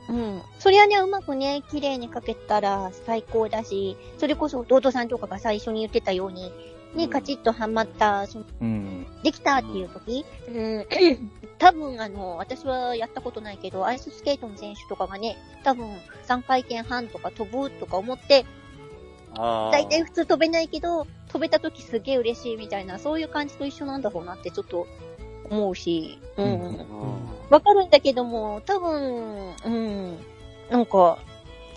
うん。そりゃね、うまくね、綺麗に書けたら最高だし、それこそ弟さんとかが最初に言ってたように、ね、うんカチッとハマった、そのうん。できたっていう時、うん、多分あの、私はやったことないけど、アイススケートの選手とかがね、多分3回転半とか飛ぶとか思って、大体普通飛べないけど、飛べた時すげえ嬉しいみたいな、そういう感じと一緒なんだろうなってちょっと思うし、うん。うん。うん。わかるんだけども、多分、うん、なんか、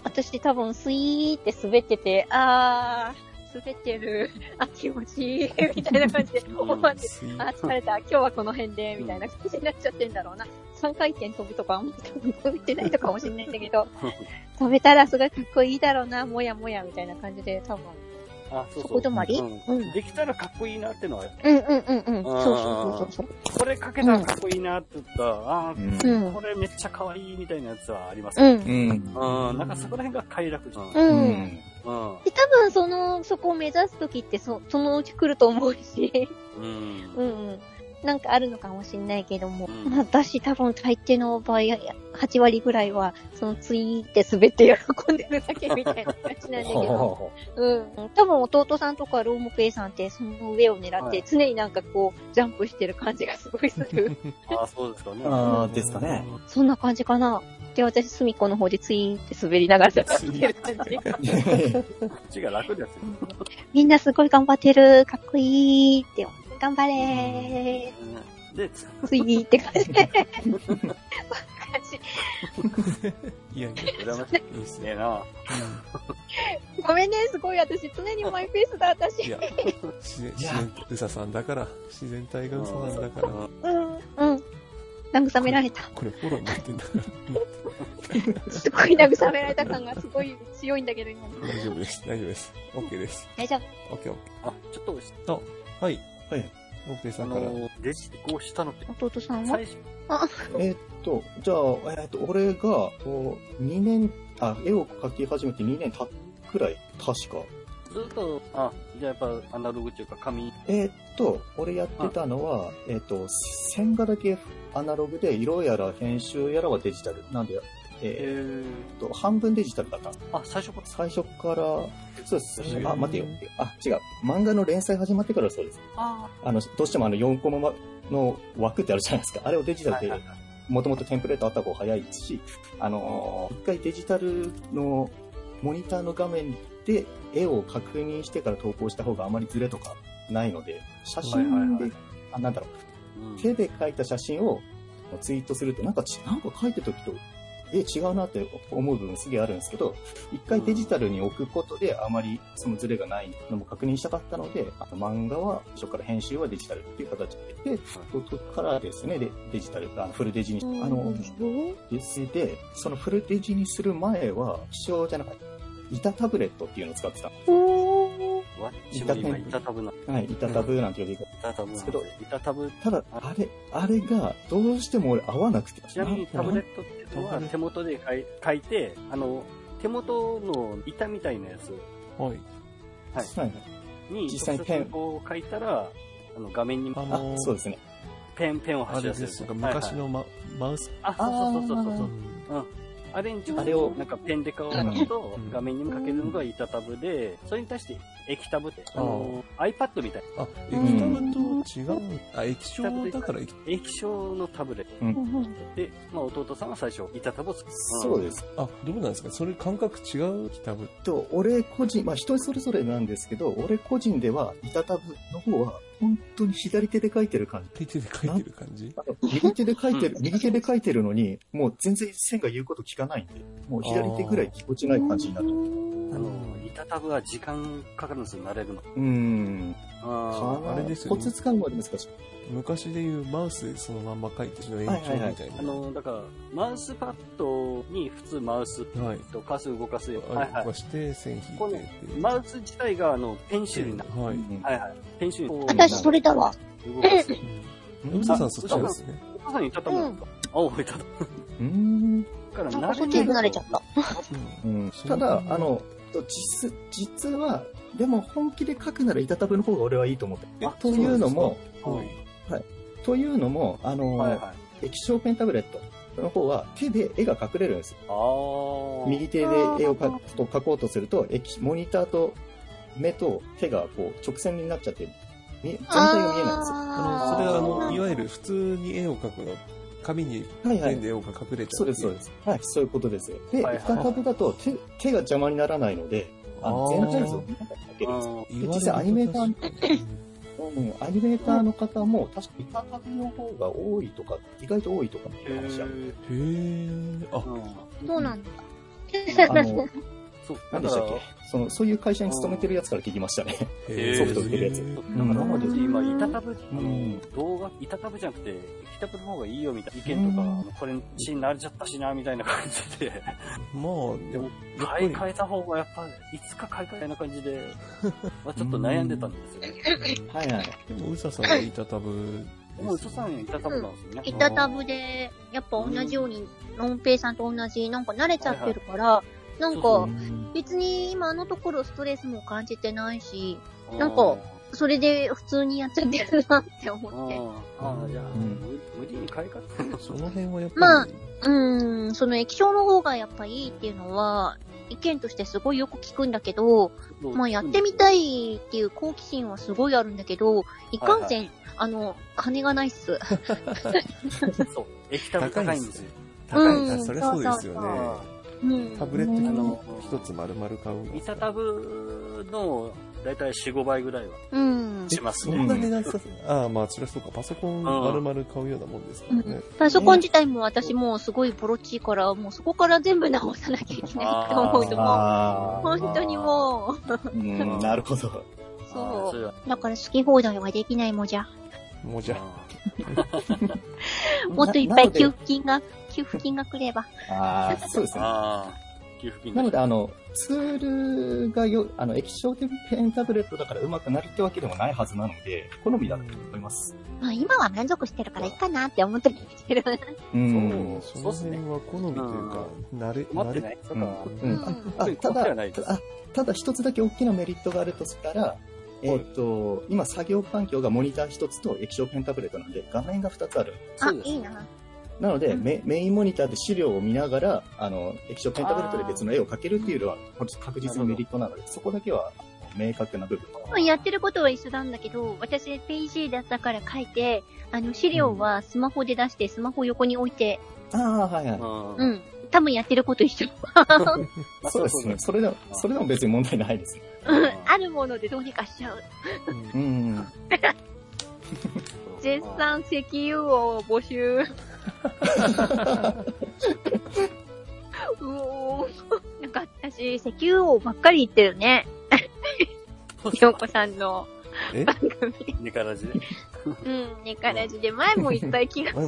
私多分スイーって滑ってて、あー、滑ってる、あ、気持ちいい、みたいな感じでうん思って、スイあ、疲れた、今日はこの辺で、みたいな感じになっちゃってんだろうな。3回転飛ぶとかあんま多分飛べてないのかもしれないんだけど、飛べたらすごいかっこいいだろうな、もやもや、みたいな感じで、多分、あ、そうそそう。こ止まり？うんうんできたらかっこいいなってのは、うんうんうんうん、そうそうそうそうこれかけたらかっこいいなって言ったら、あう。うんこ。れめっちゃ可愛いみたいなやつはありますうね。ん。うん。うん、なんかそこら辺が快楽。うん。う。うんん。うん。で、多分その、そこを目指すときってそ、そのうち来ると思うし、うん。うんうん。なんかあるのかもしれないけども、うんまあ私多分大抵の場合、8割ぐらいは、そのツイーって滑って喜んでるだけみたいな感じなんだけど、うん。多分弟さんとかローモクエさんってその上を狙ってはい常になんかこう、ジャンプしてる感じがすごいする。あ、そうですかね。あーですかね。そんな感じかな。で、私、隅っこの方でツイーって滑りながらやってる感じ。こっちが楽ですよ。みんなすごい頑張ってる、かっこいいって、頑張れうんで、つー、ツイーって感じ。感じいやいや、羨ましい。いいですね。ええな。ごめんね、すごい私、常にマイペースだ、私い。や、自然、自然、うささんだから、自然体がうささんだから、うん、うん。慰められた。これフォローになってんだから、すごい慰められた感がすごい強いんだけど、今。大丈夫です、大丈夫です。OK です。大丈 OK、OK。あ、ちょっと、はい。はい。OK さあんから。の、デジこうしたのって、夫。弟さんは？最初、えーっと、じゃあ、えーっと、俺が、こう2年、あ、絵を描き始めて2年経っくらい、確か。ずっと、あ、じゃあやっぱアナログっていうか紙、えーっと、俺やってたのは、えーっと、線画だけアナログで、色やら編集やらはデジタル。なんで、ええー、と、半分デジタルだった。あ、最初から、最初から、そうですあ、待てよ。あ、違う。漫画の連載始まってからそうです。ああの、どうしてもあの4コマの枠ってあるじゃないですか。あれをデジタルでもともとテンプレートあった方が早いですし、あのー一回デジタルのモニターの画面で絵を確認してから投稿した方があまりズレとかないので、写真で、あ、なんだろう手で描いた写真をツイートすると、なんかち、なんか描いた時と、え、違うなって思う部分すげえあるんですけど、一回デジタルに置くことであまりそのズレがないのも確認したかったので、あの漫画は最初から編集はデジタルっていう形で、で、そこからですね、でデジタル、あのフルデジに、あの、ですで、そのフルデジにする前は、気象じゃなかった。板タブレットっていうのを使ってた。わ自分今、板タブな、はい、板タブなんて呼び方。板タブなんけどで板タブ、ただ、あれ、あれが、どうしても俺合わなくて。ちなみにタブレットっていうのは手元で書い書いて、あの、手元の板みたいなやつはい。はいはい。に、実際にペンを書いたら、あの、画面にあそうですね。ペン、ペンをあ走らせるれですか、はいママウス。あ、そうそうそうそうそう。うんあれにあれをなんかペンで書くとうん画面にも書けるのが板タブで、それに対して液タブって、あの、iPad みたいなあ、液タブと違う。あ、液晶だから液、液晶のタブレットうんで、まあ弟さんは最初板タブを作る。そうです。あ、どうなんですか？それ感覚違う液タブ。と、俺個人、まあ人それぞれなんですけど、俺個人では、板タブの方は、本当に左手で書いてる感じ。手で書いてる感じ？右手で書いてる、右手で書いてるのに、もう全然線が言うこと聞かないんで、もう左手ぐらいぎこちない感じになる。あの、板タブは時間かかるんですよ、慣れるの。うーん。ああれですよね。コツ使うまで難しい。昔で言うマウスでそのまんま書いてる延長みたいな。ああの、だから、マウスパッドに普通マウスはい。とカス動かすよ。あはいはい。動か。して線引いてこのって。マウス自体が、あの、ペンシルになる。はい。はいはい。ペンシルに。私それだわ。動かす。うん。うささん。そっちですね。お母さん。に板タブなん。ですかあ、おいただ。うーん。だからなん。かそっちに慣れちゃった。うん、ただ、あの、実、実は、でも本気で書くなら板タブの方が俺はいいと思って。えというのも、はい。というのも、あの、はいはい。液晶ペンタブレットの方は手で絵が隠れるんですよ。右手で絵を描くと描こうとすると、液モニターと目と手がこう直線になっちゃって、み全体が見えないんですよ。あの、それはあの、いわゆる普通に絵を描くの、紙にはいはい。ペンで絵が隠れちゃって。そうです、そうです。はい、そういうことですよ。で、はいはい板タブだと手手が邪魔にならないので、あの全体図を見ながら描けるんです実際アニメーターうん、アニメーターの方も、確か板タブの方が多いとか、意外と多いとかっていう話ある。へへー。あ、ーそうなんだ。あの、そう、何でしたっけ？その、そういう会社に勤めてるやつから聞きましたね。ソフト売ってるやつ。だんから、今、板タブ、あうんの、動画、板タブじゃなくて、液タブの方がいいよみたいな意見とか、うん。あのこれ、血慣れちゃったしな、みたいな感じで、まあ、でも、買い替えた方がやっぱ、いつか買い替えな感じで、まあちょっと悩んでたんですよね。はいはい。でも、うささんは板タブでも、うそさん板タブなんですよね。板タブで、やっぱ同じように、ロンペイさんと同じ、なんか慣れちゃってるから、なんか、別に今のところストレスも感じてないし、なんかそれで普通にやっちゃってるなって思って。ああ、じゃあ、うん。無無理にその辺はやっぱり、まあうーん、その液晶の方がやっぱいいっていうのは、意見としてすごいよく聞くんだけど、まあやってみたいっていう好奇心はすごいあるんだけど、いかんせん、あの、金がないっす。そう、液タブ高いんですよ。高い、あうんそりゃそうですよね。うん。タブレット一つ丸々買うの。板タブの、だいたい4、5倍ぐらいはうん。しますそね。んな値段さ、ああ、まあ、そりゃそうか。パソコン丸々買うようなもんですからね。パソコン自体も私もうすごいボロっちいから、もうそこから全部直さなきゃいけないと思うともう、あ本当にもう、ーうん、なるほど。そう。だから好き放題はできないもんじゃ。もうじゃあ、もっといっぱい給な付金が、給付金が来れば。あーそうですね。ああ、給付金なので、あの、ツールがよ、あの、液晶ペンタブレットだから上手くなるってわけでもないはずなので、好みだと思います。まあ今は満足してるからいいかなって思ってる。う。うん。そそうのそうっすね。辺は好みというか、慣れ、慣れ、ない。だか。ら、うん。うん。あただただ一つだけ大きなメリットがあるとしたら、えっ、と、今作業環境がモニター一つと液晶ペンタブレットなんで画面が二つある。あいいな。なので、うんメメインモニターで資料を見ながら、あの、液晶ペンタブレットで別の絵を描けるっていうのは確実にメリットなので、そこだけは明確な部分。まあやってることは一緒なんだけど、私 PC だったから書いて、あの資料はスマホで出して、スマホ横に置いて、ああ、はいはい。うんうん。多分やってること一緒。あ そうですね。それでも、それでも別に問題ないですね。うんあるものでどうにかしちゃう。うん。絶賛石油を募集。うおー。なんか私、石油王ばっかり言ってるね。京子さんのえ？番組。ネカラジ？で。うん、ネカラジで前も言った気がする。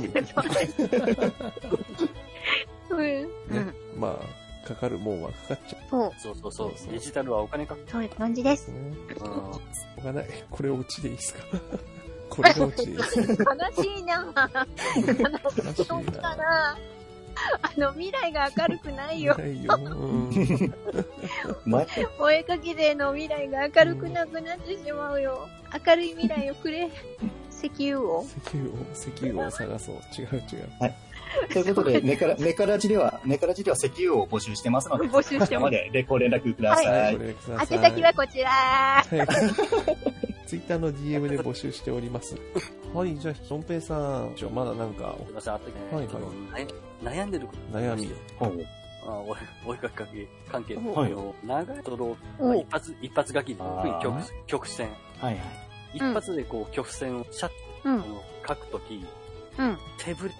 うん。ねうん。まあ、かかるもんはかかっちゃそう、そうそうそうそうそうデジタルはお金かかそういう感じです。うね。る。しょうがない。これをうちでいいですか？これがうち？です悲しいな。悲しいのかな。あの、未来が明るくな。いよ。な。いよ。お絵かき勢の未来が明るくな。くな。ってしまうよ。明るい未来をくれ。石油を。石油を、石油を探そう。違う違う。はいということで、ネカラ、ネカラジでは、ネカラジでは石油王を募集してますので、募集してま。ますでご連絡ください。はい、これください。宛先はこちら。はい。ツイッターの DM で募集しております。はい、じゃあ、ションペイさん、じゃあまだなんかすいません、あったね。はいはい悩悩んでること悩み。ほうあお お絵かき関係はいの長いドロおー、一発、一発書きで、あー曲曲線。はいはい。一発でこう、曲線をシャッうん。と書くとき、うん。手ぶれ、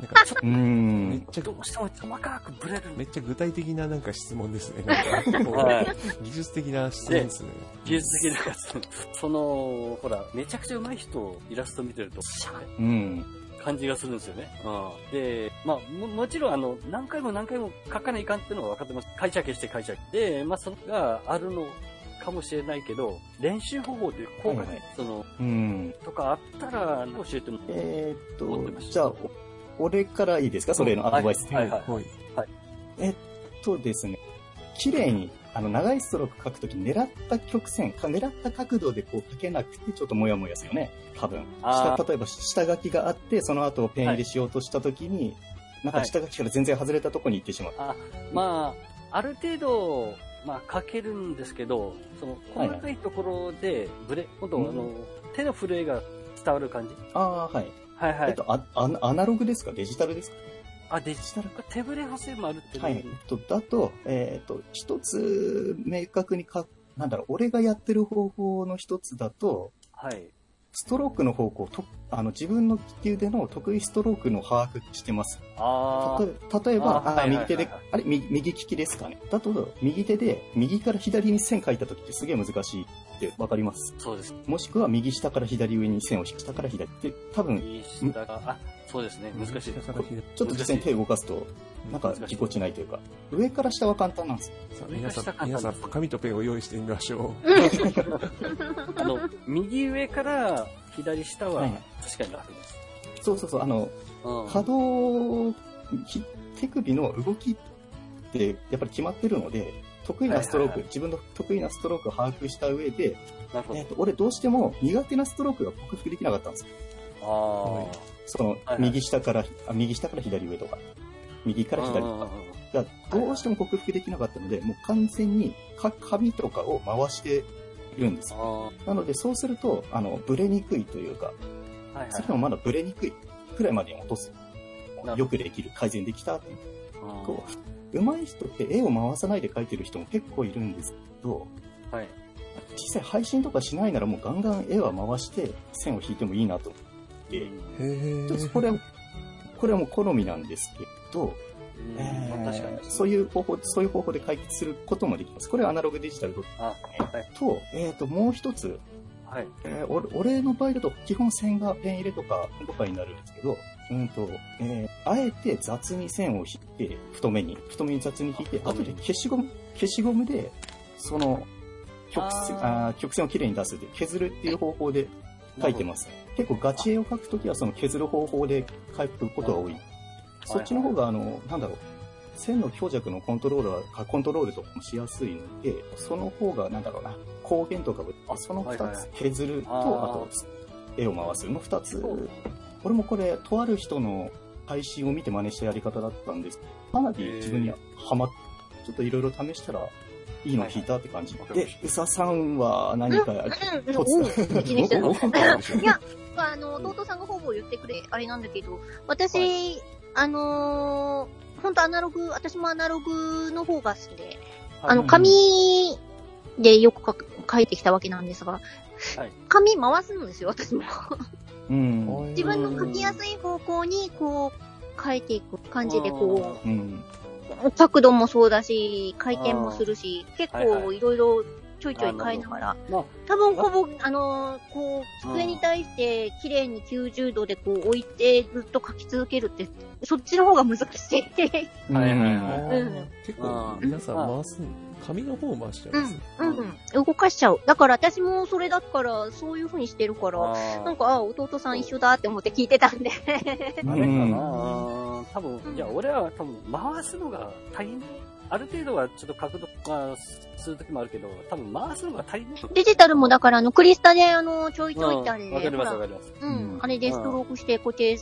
なんか、うめっん。ちゃ、どうしても細かくブレる。めっちゃ具体的ななんか質問ですね。なんか、こうはい。技術的な質問ですね。技術的なやつ。その、ほら、めちゃくちゃ上手い人、イラスト見てると、シャーってうん。感じがするんですよね。うん。で、まあ、も、もちろん、あの、何回も何回も書かないかんっていうのは分かってます。解釈して解釈。で、まあ、それがあるのかもしれないけど、練習方法で効果ね、はいはいその、うん。とかあったら、教えてもえーっと、思ってましたじゃあ、お俺からいいですか？それのアドバイスで。はいはいはい。えっとですね、綺麗に、あの、長いストローク書くとき、狙った曲線、か狙った角度でこう書けなくて、ちょっともやもやするよね。多分。下例えば、下書きがあって、その後ペン入れしようとしたときに、なんか下書きから全然外れたとこに行ってしまう。まあ、ある程度、まあ、書けるんですけど、その、はい細かいところで、ブレ、今度、うんあの、手の震えが伝わる感じああ、はい。はいはい。えっと、あアナアナログですか？デジタルですか？あ、デジタルか。手ぶれ補正もあるってねはい。えっと、だと、えっと、一つ明確にか、なんだろう、俺がやってる方法の一つだと、はい。ストロークの方向と、あの、自分の利き腕の得意ストロークの把握してます。あ例え例えば、あ右手で、あれ？右、右利きですかね？だと、右手で、右から左に線書いた時ってすげえ難しいってわかります。あ、そうです。もしくは右下から左上に線を引く下から左って、多分、右下が、あ、そうですね。難しいちょっと実際に手を動かすと、なんかぎこちないというか、上から下は簡単なんですよ。さあ皆さん、皆さん、紙とペンを用意してみましょ あの、右上から左下ははい確かに楽です。そうそうそう、あの、うん。可動、ひ手首の動きってやっぱり決まってるので、得意なストローク、自分の得意なストロークを把握した上で、なるほどえっ。と俺どうしても苦手なストロークが克服できなかったんですよ。あその、はいはい右下から、あ右下から左上とか、右かあ。ら左とか。がどうしても克服できなかったので、もう完全にか紙とかを回しているんですよ。あなのでそうすると、あの、ブレにくいというか、あ。はいはいそれでもまだブレにくいくらいまでに落とすほ。どよくできる、改善できたっていうあこう、上手い人って絵を回さないで描いてる人も結構いるんですけど、ーはい。実際配信とかしないならもうガンガン絵は回して線を引いてもいいなと思って、う。へえ。ちょっとこれは、これはもう好みなんですけど、うんえーまあ確かに。そういう方法、そういう方法で解決することもできます。これはアナログデジタルと、あ、はい。と、えっ、と、もう一つ、はい。えー俺俺の場合だと基本線がペン入れとかとかになるんですけど、うんと、えーあえて雑に線を引いて、太めに、太めに雑に引いて、後で消しゴム、消しゴムで、その、曲線、あ曲線をきれいに出すで、削るっていう方法で書いてます。結構ガチ絵を描くときはその削る方法で書くことが多い。そっちの方が、あの、なんだろう、線の強弱のコントロールは、あコントロールとかもしやすいので、その方が、なんだろうな、光源とかその二はいはいはい。つ削ると、あと、絵を回す。の二つそう。俺もこれ、とある人の配信を見て真似したやり方だったんです。かなり自分にはハマっちょっといろいろ試したら、いいの引いたって感じ。はいはい。で、うささんは何か、うん、コうん、ツうん、気にしてるおおいや、あの、弟さんがほぼ言ってくれ、あれなんだけど、私、あのー、本当アナログ、私もアナログの方が好きで、あの、うん紙でよく書く書いてきたわけなんですが、はい。紙回すんですよ、私も。うん。自分の書きやすい方向に、こう、書いていく感じで、こうん。う、角度もそうだし、回転もするし、結構いろいろちょいちょい変えながら、まあ、多分ほぼ、あのーこう、机に対して綺麗に90度でこう置いてずっと書き続けるって、そっちの方が難しい。はいはいはい。うん。結構皆さん回す、紙の方を回しちゃうんです？ね。うん、うん。動かしちゃう。だから私もそれだから、そういう風にしてるから、なんか、あ、弟さん一緒だって思って聞いてたんで。あれかな、多分、いや、俺は多分、回すのが大変。ある程度はちょっと角度がするときもあるけど、多分回すのが足りない。デジタルもだから、あの、クリスタで、あの、ちょいちょいってあれで、うんわかりますわかります。うん、あれでストロークして固定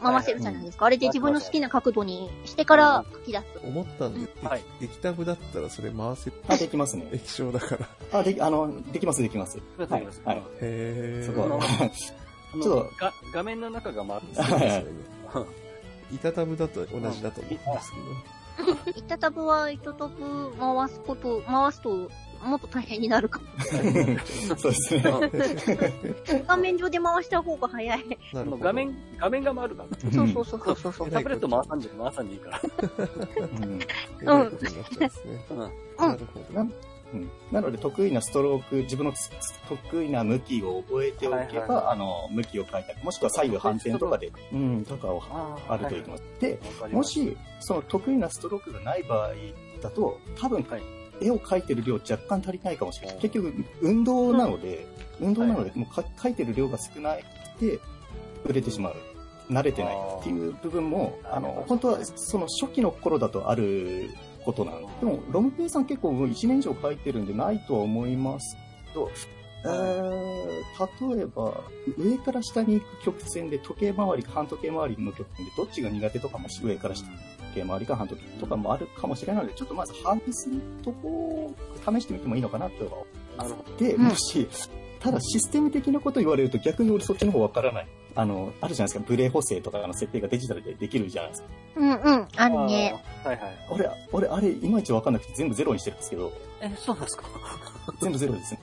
回せるじゃないですか。あいれで自分の好きな角度にしてから書き出す。思ったんで、はい液タブだったらそれ回せ、あ、できますね。液晶だから。あ、でき、あの、できます、できます。はいわかります。はい。へー。そこは。あの ちょっが画面の中が回る。そうですよね。板タブだと同じだと思うんですけど。板タブは糸タブ回すこと、回すと、もっと大変になるかも。そうですね。画面上で回した方が早い。画面、画面が回るから。そうそうそうそうそう。タブレット回さんで、回さんでいいから。うんうんですね。うん。なるほど。なうんなので、得意なストローク、自分のつ得意な向きを覚えておけば、はいはいはいあの、向きを変えたり、もしくは左右反転とかで、うん、とかをああるといいと思います。で、わかりました、もし、その得意なストロークがない場合だと、多分、はい絵を描いてる量若干足りないかもしれない。結局、運動なので、運動なので、もうか描いてる量が少ないで、売れてしまう。慣れてないっていう部分も、あの、本当は、その初期の頃だとあることなの。でも、ロムペイさん結構もう1年以上描いてるんでないとは思いますけど、えー、例えば、上から下に行く曲線で時計回りか半時計回りの曲線でどっちが苦手とかも上から下時計回りか半時計とかもあるかもしれないので、ちょっとまず把握するとこを試してみてもいいのかなとは思いますなるほで、うんもし、ただシステム的なこと言われると逆に俺そっちの方わからない。あの、あるじゃないですか、ブレ補正とかの設定がデジタルでできるじゃないですか。うんうん、あるね。はいはい。俺、俺、あれ、いまいちわかんなくて全部ゼロにしてるんですけど、え、そうなんですか？全部ゼロですね。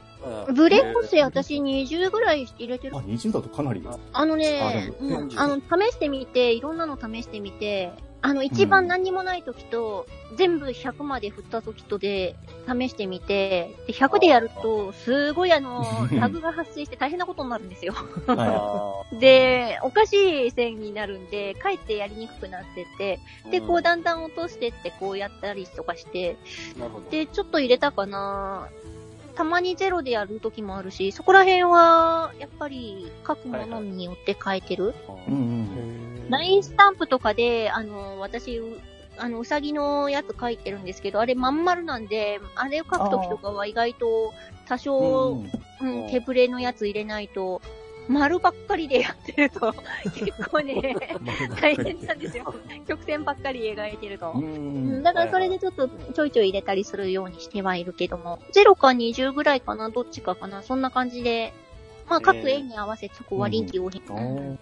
うんブレ補正私20ぐらい入れてるあ、。20だとかなり。あのあね、でもうん、あの、試してみて、いろんなの試してみて、あの、一番何にもない時と、全部100まで振った時とで、試してみて、で100でやると、すごいあの、ラグが発生して大変なことになるんですよ。はあで、おかしい線になるんで、かえってやりにくくなってって、ーで、こううんだんだん落としてって、こうやったりとかして。で、ちょっと入れたかなたまにゼロでやる時もあるし、そこら辺は、やっぱり、書くものによって変えてる。い。うんうん。へーラインスタンプとかで、あの、私、うあの、うさぎのやつ書いてるんですけど、あれまん丸なんで、あれを書くときとかは意外と多少、うんうん手ブレのやつ入れないと、丸ばっかりでやってると、結構ね、大変なんですよ。曲線ばっかり描いてると。ううんん。だからそれでちょっとちょいちょい入れたりするようにしてはいるけども、0か20ぐらいかな、どっちかかな、そんな感じで、まあ各絵に合わせてそこは臨機応変。あー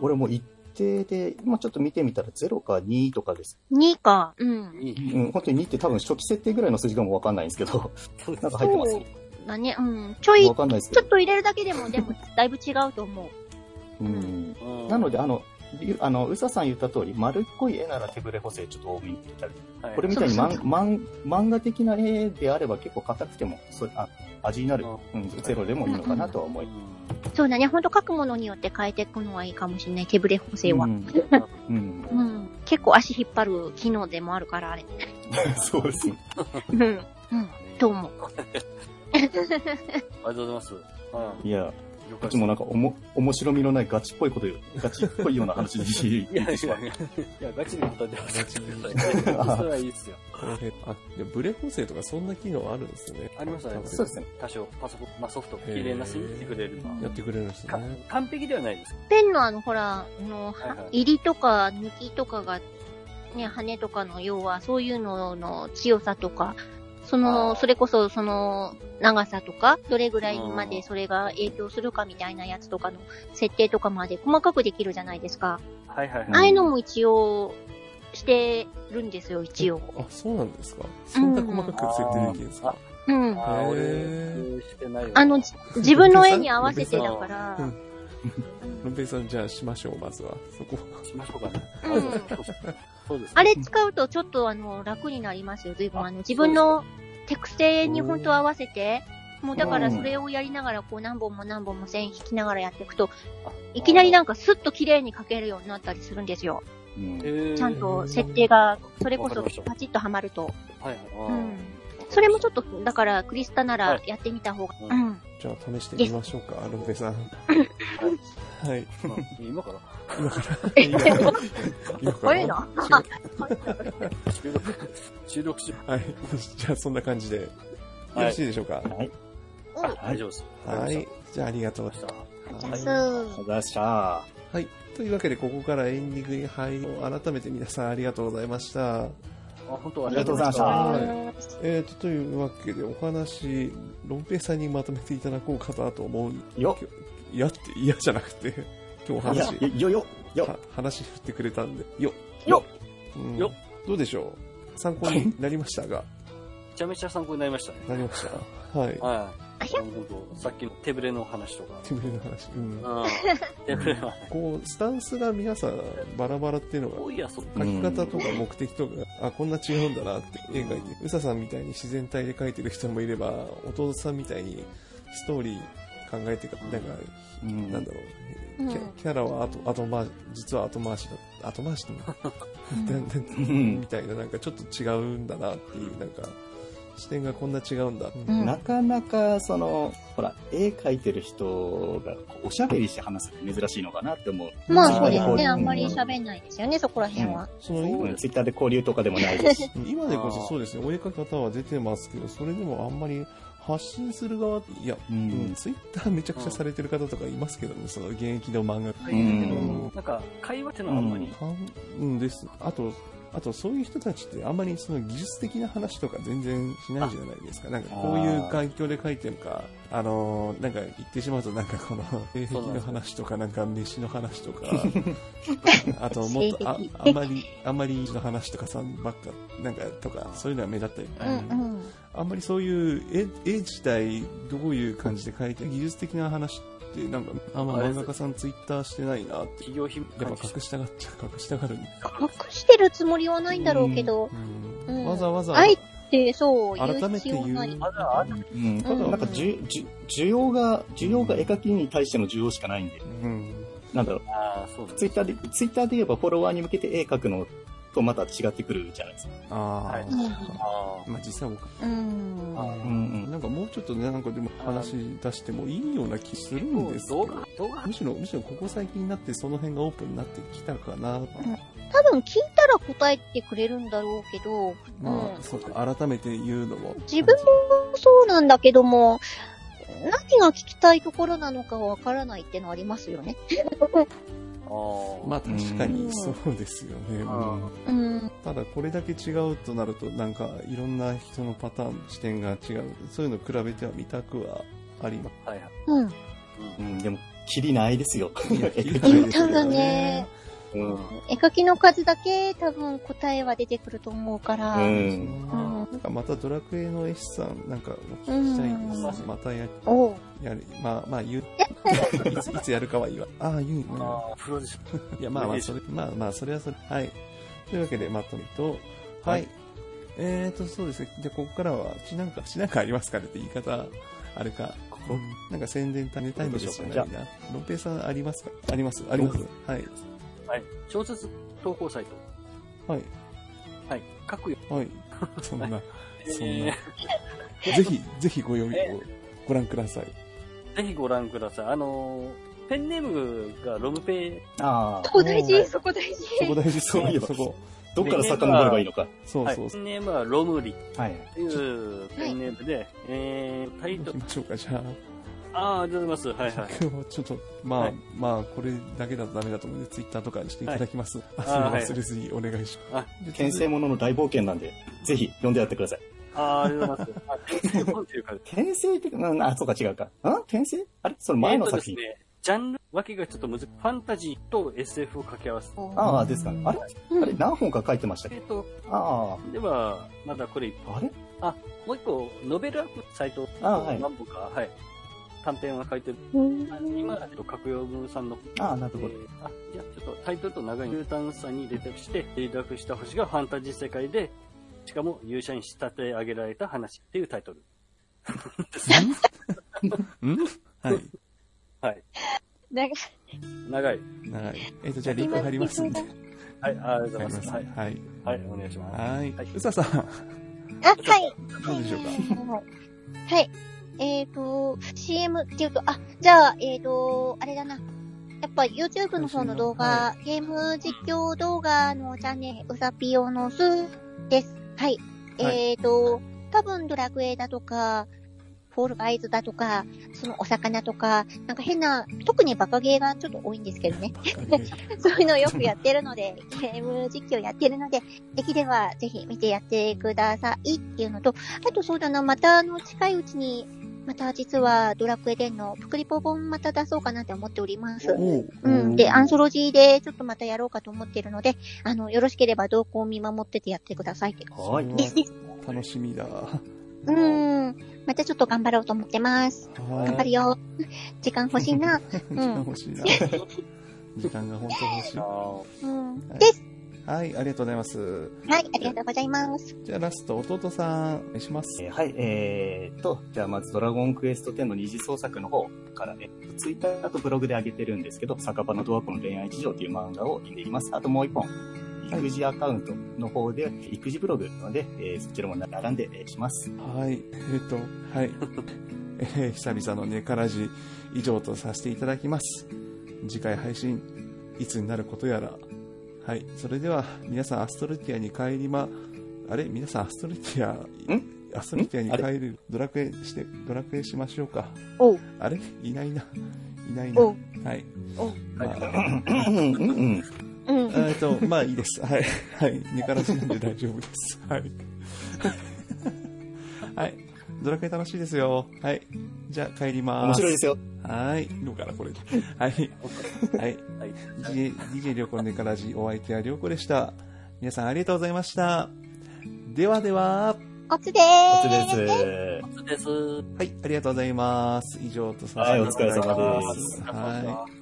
俺も一定で、今ちょっと見てみたら0か2とかです。2か、うん。うん、本当に2って多分初期設定ぐらいの数字かもわかんないんですけど、なんか入ってますだね、うん。ちょい、ち。ょっと入れるだけでも、でも、だいぶ違うと思う。うん。うんなので、あの、ゆあの、うささん言った通り、丸っこい絵なら手ブレ補正ちょっと多めに入れたり、はいこれみたいに漫画的な絵であれば結構硬くても、そあ味になる、うん、ゼロでもいいのかなとは思い。そうだね、ほんと書くものによって変えていくのはいいかもしれない、手ブレ補正は。うん。うん。うん。結構足引っ張る機能でもあるから、あれ。そうですね。うん。うん。と思う。ありがとうございます。うん。いや、了こ解っちもなんかおも面白みのないガチっぽいこと言う、ガチっぽいような話でいやいやいや、言ってしまう。いや、ガチで答えてます。ガチでそれはいいっすよ。これ、あ、じゃあブレ補正とかそんな機能あるんですね。ありますありますそうですね。多少、パソコン、まあソフト、綺麗なしにしてくれる。やってくれるんですかね。完璧ではないです。ペンのあの、ほら、あの、入りとか抜きとかが、ね、羽とかの要は、そういうのの強さとか、そあの、ーそれこそ、その、長さとか、どれぐらいまでうんそれが影響するかみたいなやつとかの設定とかまで細かくできるじゃないですか。はいはいはい。ああいうのも一応、してるんですよ、一応。あ、そうなんですか？そんな細かく設定できるんですか？うん。あー、俺してないわあの、じ自分の絵に合わせてだから、うん？ロンペイさん、じゃあしましょう、まずは。そこ。しましょうかね。うんそうです。あれ使うとちょっとあの、楽になりますよ、随分。あの、自分の手癖に本当合わせて、もうだからそれをやりながら、こう何本も何本も線引きながらやっていくと、いきなりなんかスッと綺麗に描けるようになったりするんですよ。うんえーちゃんと設定が、それこそパチッとはまると。はい。うん。それもちょっと、だからクリスタならはいやってみた方が。ううんん。じゃあ試してみましょうか、ロンペイさん。はい。うん今から？今から。今から。早いな。収録、収録し、はい。じゃあそんな感じで。よろしいでしょうか？はい。うん。大丈夫です。はい。じゃあありがとうわかりました。ありがとうございました。はい。というわけで、ここからエンディングに入り、改めて皆さんありがとうございました。あ、本当ありがとうございましたはいえーと、というわけで、お話、ロンペイさんにまとめていただこうかなと思う。よ嫌って嫌じゃなくて、今日話、よよよは話振ってくれたんで、よようんよどうでしょう？参考になりましたが。ちゃめちゃ参考になりましたね。なりました？はい。はい。さっきの手ぶれの話とか。手ぶれの話。うん。うん。手ぶれの話。こう、スタンスが皆さんバラバラっていうのが、書き方とか目的とか、あ、こんな違うんだなって絵描いて、うささんみたいに自然体で描いてる人もいれば、弟さんみたいにストーリー考えてか、なんか、うん。なんだろう、うん。キャキャラは後後回し、実は後回しだ、後回しだだん。みたいな、なんかちょっと違うんだなっていう、なんか、視点がこんな違うんだ。うん。なかなか、その、ほら、絵描いてる人がおしゃべりして話すって珍しいのかなって思う。まあそうですね。うん。あんまり喋んないですよね、そこら辺は。その今う。ん。ツイッターで交流とかでもないですし。今でこそそうですね、お絵描き方は出てますけど、それでもあんまり発信する側、いや、ううんん。ツイッターめちゃくちゃされてる方とかいますけどね、その現役の漫画書い。てるけど、うん。なんか、会話っていうのはあんまり、うんです。あと、あとそういう人たちってあんまりその技術的な話とか全然しないじゃないですか。なんかこういう環境で書いてるか、あのーなんか言ってしまうとなんかこの性癖の話とかなんか飯の話とか、あともっとああんまり、あんまりの話とかさんばっか、なんかとかそういうのが目立ったり、うんうん。あんまりそういう絵絵自体どういう感じで描いて技術的な話ってなんかあんま漫画家さんツイッターしてないなって。企業秘やっぱ隠したがっちゃう隠したがる。んで隠してるつもりはないんだろうけど、うん。うん。わざわざあえてそう、改めて言う。う。ん。うん。なんか、じゅ、じゅ、需要が、需要が絵描きに対しての需要しかないんで、うん。なんだろう。ああ、そうだツイッターで、ツイッターで言えばフォロワーに向けて絵描くのとまた違ってくるじゃないですか。ああ、はい。うんあまあ実際僕。ううんうん。なんかもうちょっとねなんかでも話出してもいいような気するんですけど。動画、動画。むしろむしろここ最近になってその辺がオープンになってきたかな、多分聞いたら答えてくれるんだろうけど、まあ、うん。そうか改めて言うのも。自分もそうなんだけども、何が聞きたいところなのかわからないってのはありますよね。まあ確かにうん。そうですよね、あうんうん。ただこれだけ違うとなるとなんかいろんな人のパターン視点が違う。そういうの比べては見たくはありまはいはい。うん。うん、でも、キリないですよ。すいやき言ったらね、うん。絵描きの数だけ多分答えは出てくると思うから。ううん。ん。なんかまたドラクエの絵師さんなんかお聞きしたいんですうんまたややるまあまあ言ういつ いつやるかは言わああ言うのああ、プロです。いや、まあまあ、それ、まあまあ、それはそれ。はい。というわけで、まとめと、はい。えーと、そうですね。で、ここからは、ちなんか、ちなんかありますかねって言い方、あれか、こなんか宣伝種タイムでしょうかじゃないな。ロペさんありますか？ありますありますはい。はい。小説投稿サイト。はい。はい。書くよ。はい。そんな、そんなえ。ぜひ、ぜひご読みをご覧ください。ーぜひご覧ください。あのー、ペンネームがロムペああそ、こ大事、そこ大事？そこ大事そういえばそこ。どっから遡ればいいのか。そうそうペンネームはロムリはい。というペンネームで、えー、タイトル行き、ましょうか、じゃあ。ああ、ありがとうございます。はいはい。今日はちょっと、まあ、はいまあ、これだけだとダメだと思うので、ツイッターとかにしていただきます。ああはい忘れずにお願いします。で転生ものの大冒険なんで、ぜひ読んでやってください。ああ、ありがとうございます。あ、転生本っていうか、転生って、うん、あ、そうか違うか。ん転生あれ？それ前の作品。えーとですね、ジャンル分けがちょっと難しい。ファンタジーと SF を掛け合わせて。ああ、ですかね。あれ？うんあれ？何本か書いてましたっけ？えっ、と、あでは、まだこれ、あ、あれもう一個、ノベルアップサイト、あはい何本か、はい。短編は書いてる。うん今、えっと、格用文さんの、ああ、なるほど。えーあ、じゃあちょっとタイトルと長い中短さに連絡して、連絡した星がファンタジー世界で、しかも勇者に仕立て上げられた話っていうタイトル。ん？はい。はい。なんか長い。長い。えっ、と、じゃあ、リンク貼りますんで。はい、ありがとうございます。ははいい。。はい。はい、お願いします。はいはい。うささん、あ、はい。どうでしょうか？はい。はい。えっ、と、CM っていうと、あ、じゃあ、えっ、と、あれだな。やっぱ YouTube の方の動画、はゲーム実況動画のチャンネル、うさぴよのすです。はい。はいえっ、と、多分ドラクエだとか、フォールガイズだとか、そのお魚とか、なんか変な、特にバカゲーがちょっと多いんですけどね。そういうのをよくやってるので、ゲーム実況やってるので、できればぜひ見てやってくださいっていうのと、あとそうだな、またあの近いうちに、また実はドラクエ10のプクリポ本また出そうかなって思っております。おううん。で、アンソロジーでちょっとまたやろうかと思ってるので、あの、よろしければ動向を見守っててやってくださいって。はい。楽しみだ。うーん。またちょっと頑張ろうと思ってます。はい。頑張るよ。時間欲しいな。時間欲しいな。時間が本当欲しい。あうん。はいです。はい、ありがとうございます。はい、ありがとうございます。じゃあラスト、弟さん、お願いします。えーはい、えーと、じゃあまずドラゴンクエスト10の二次創作の方から、えっと、ツイッターとブログで上げてるんですけど、酒場のドアコの恋愛事情っていう漫画を読んでいます。あともう一本、育児アカウントの方で、育児ブログなので、えーそちらも並んでえーします。はい、えっ、と、はい。えー久々のネカラジ以上とさせていただきます。次回配信、いつになることやら。はい、それでは皆さんアストルティアに帰りま、あれ？皆さんアストルティア、ん？アストルティアに帰る、ドラクエして、ドラクエしましょうか。あれ？いないな。いないな。はい。まあ。えっと、まあいいです。はい。はい。ネカラジなんで大丈夫です。はい。はい。ドラクエ楽しいですよ。はい。じゃあ帰ります。面白いですよ。はい。どうかな、これで。はい。はい。はい。DJ、DJ りょうこのネカラジ、お相手はりょうこでした。皆さんありがとうございました。ではでは、おつでおーす。つです。そうです。はい、ありがとうございます。以上とさせていただきます。はいお疲れ様ですはい。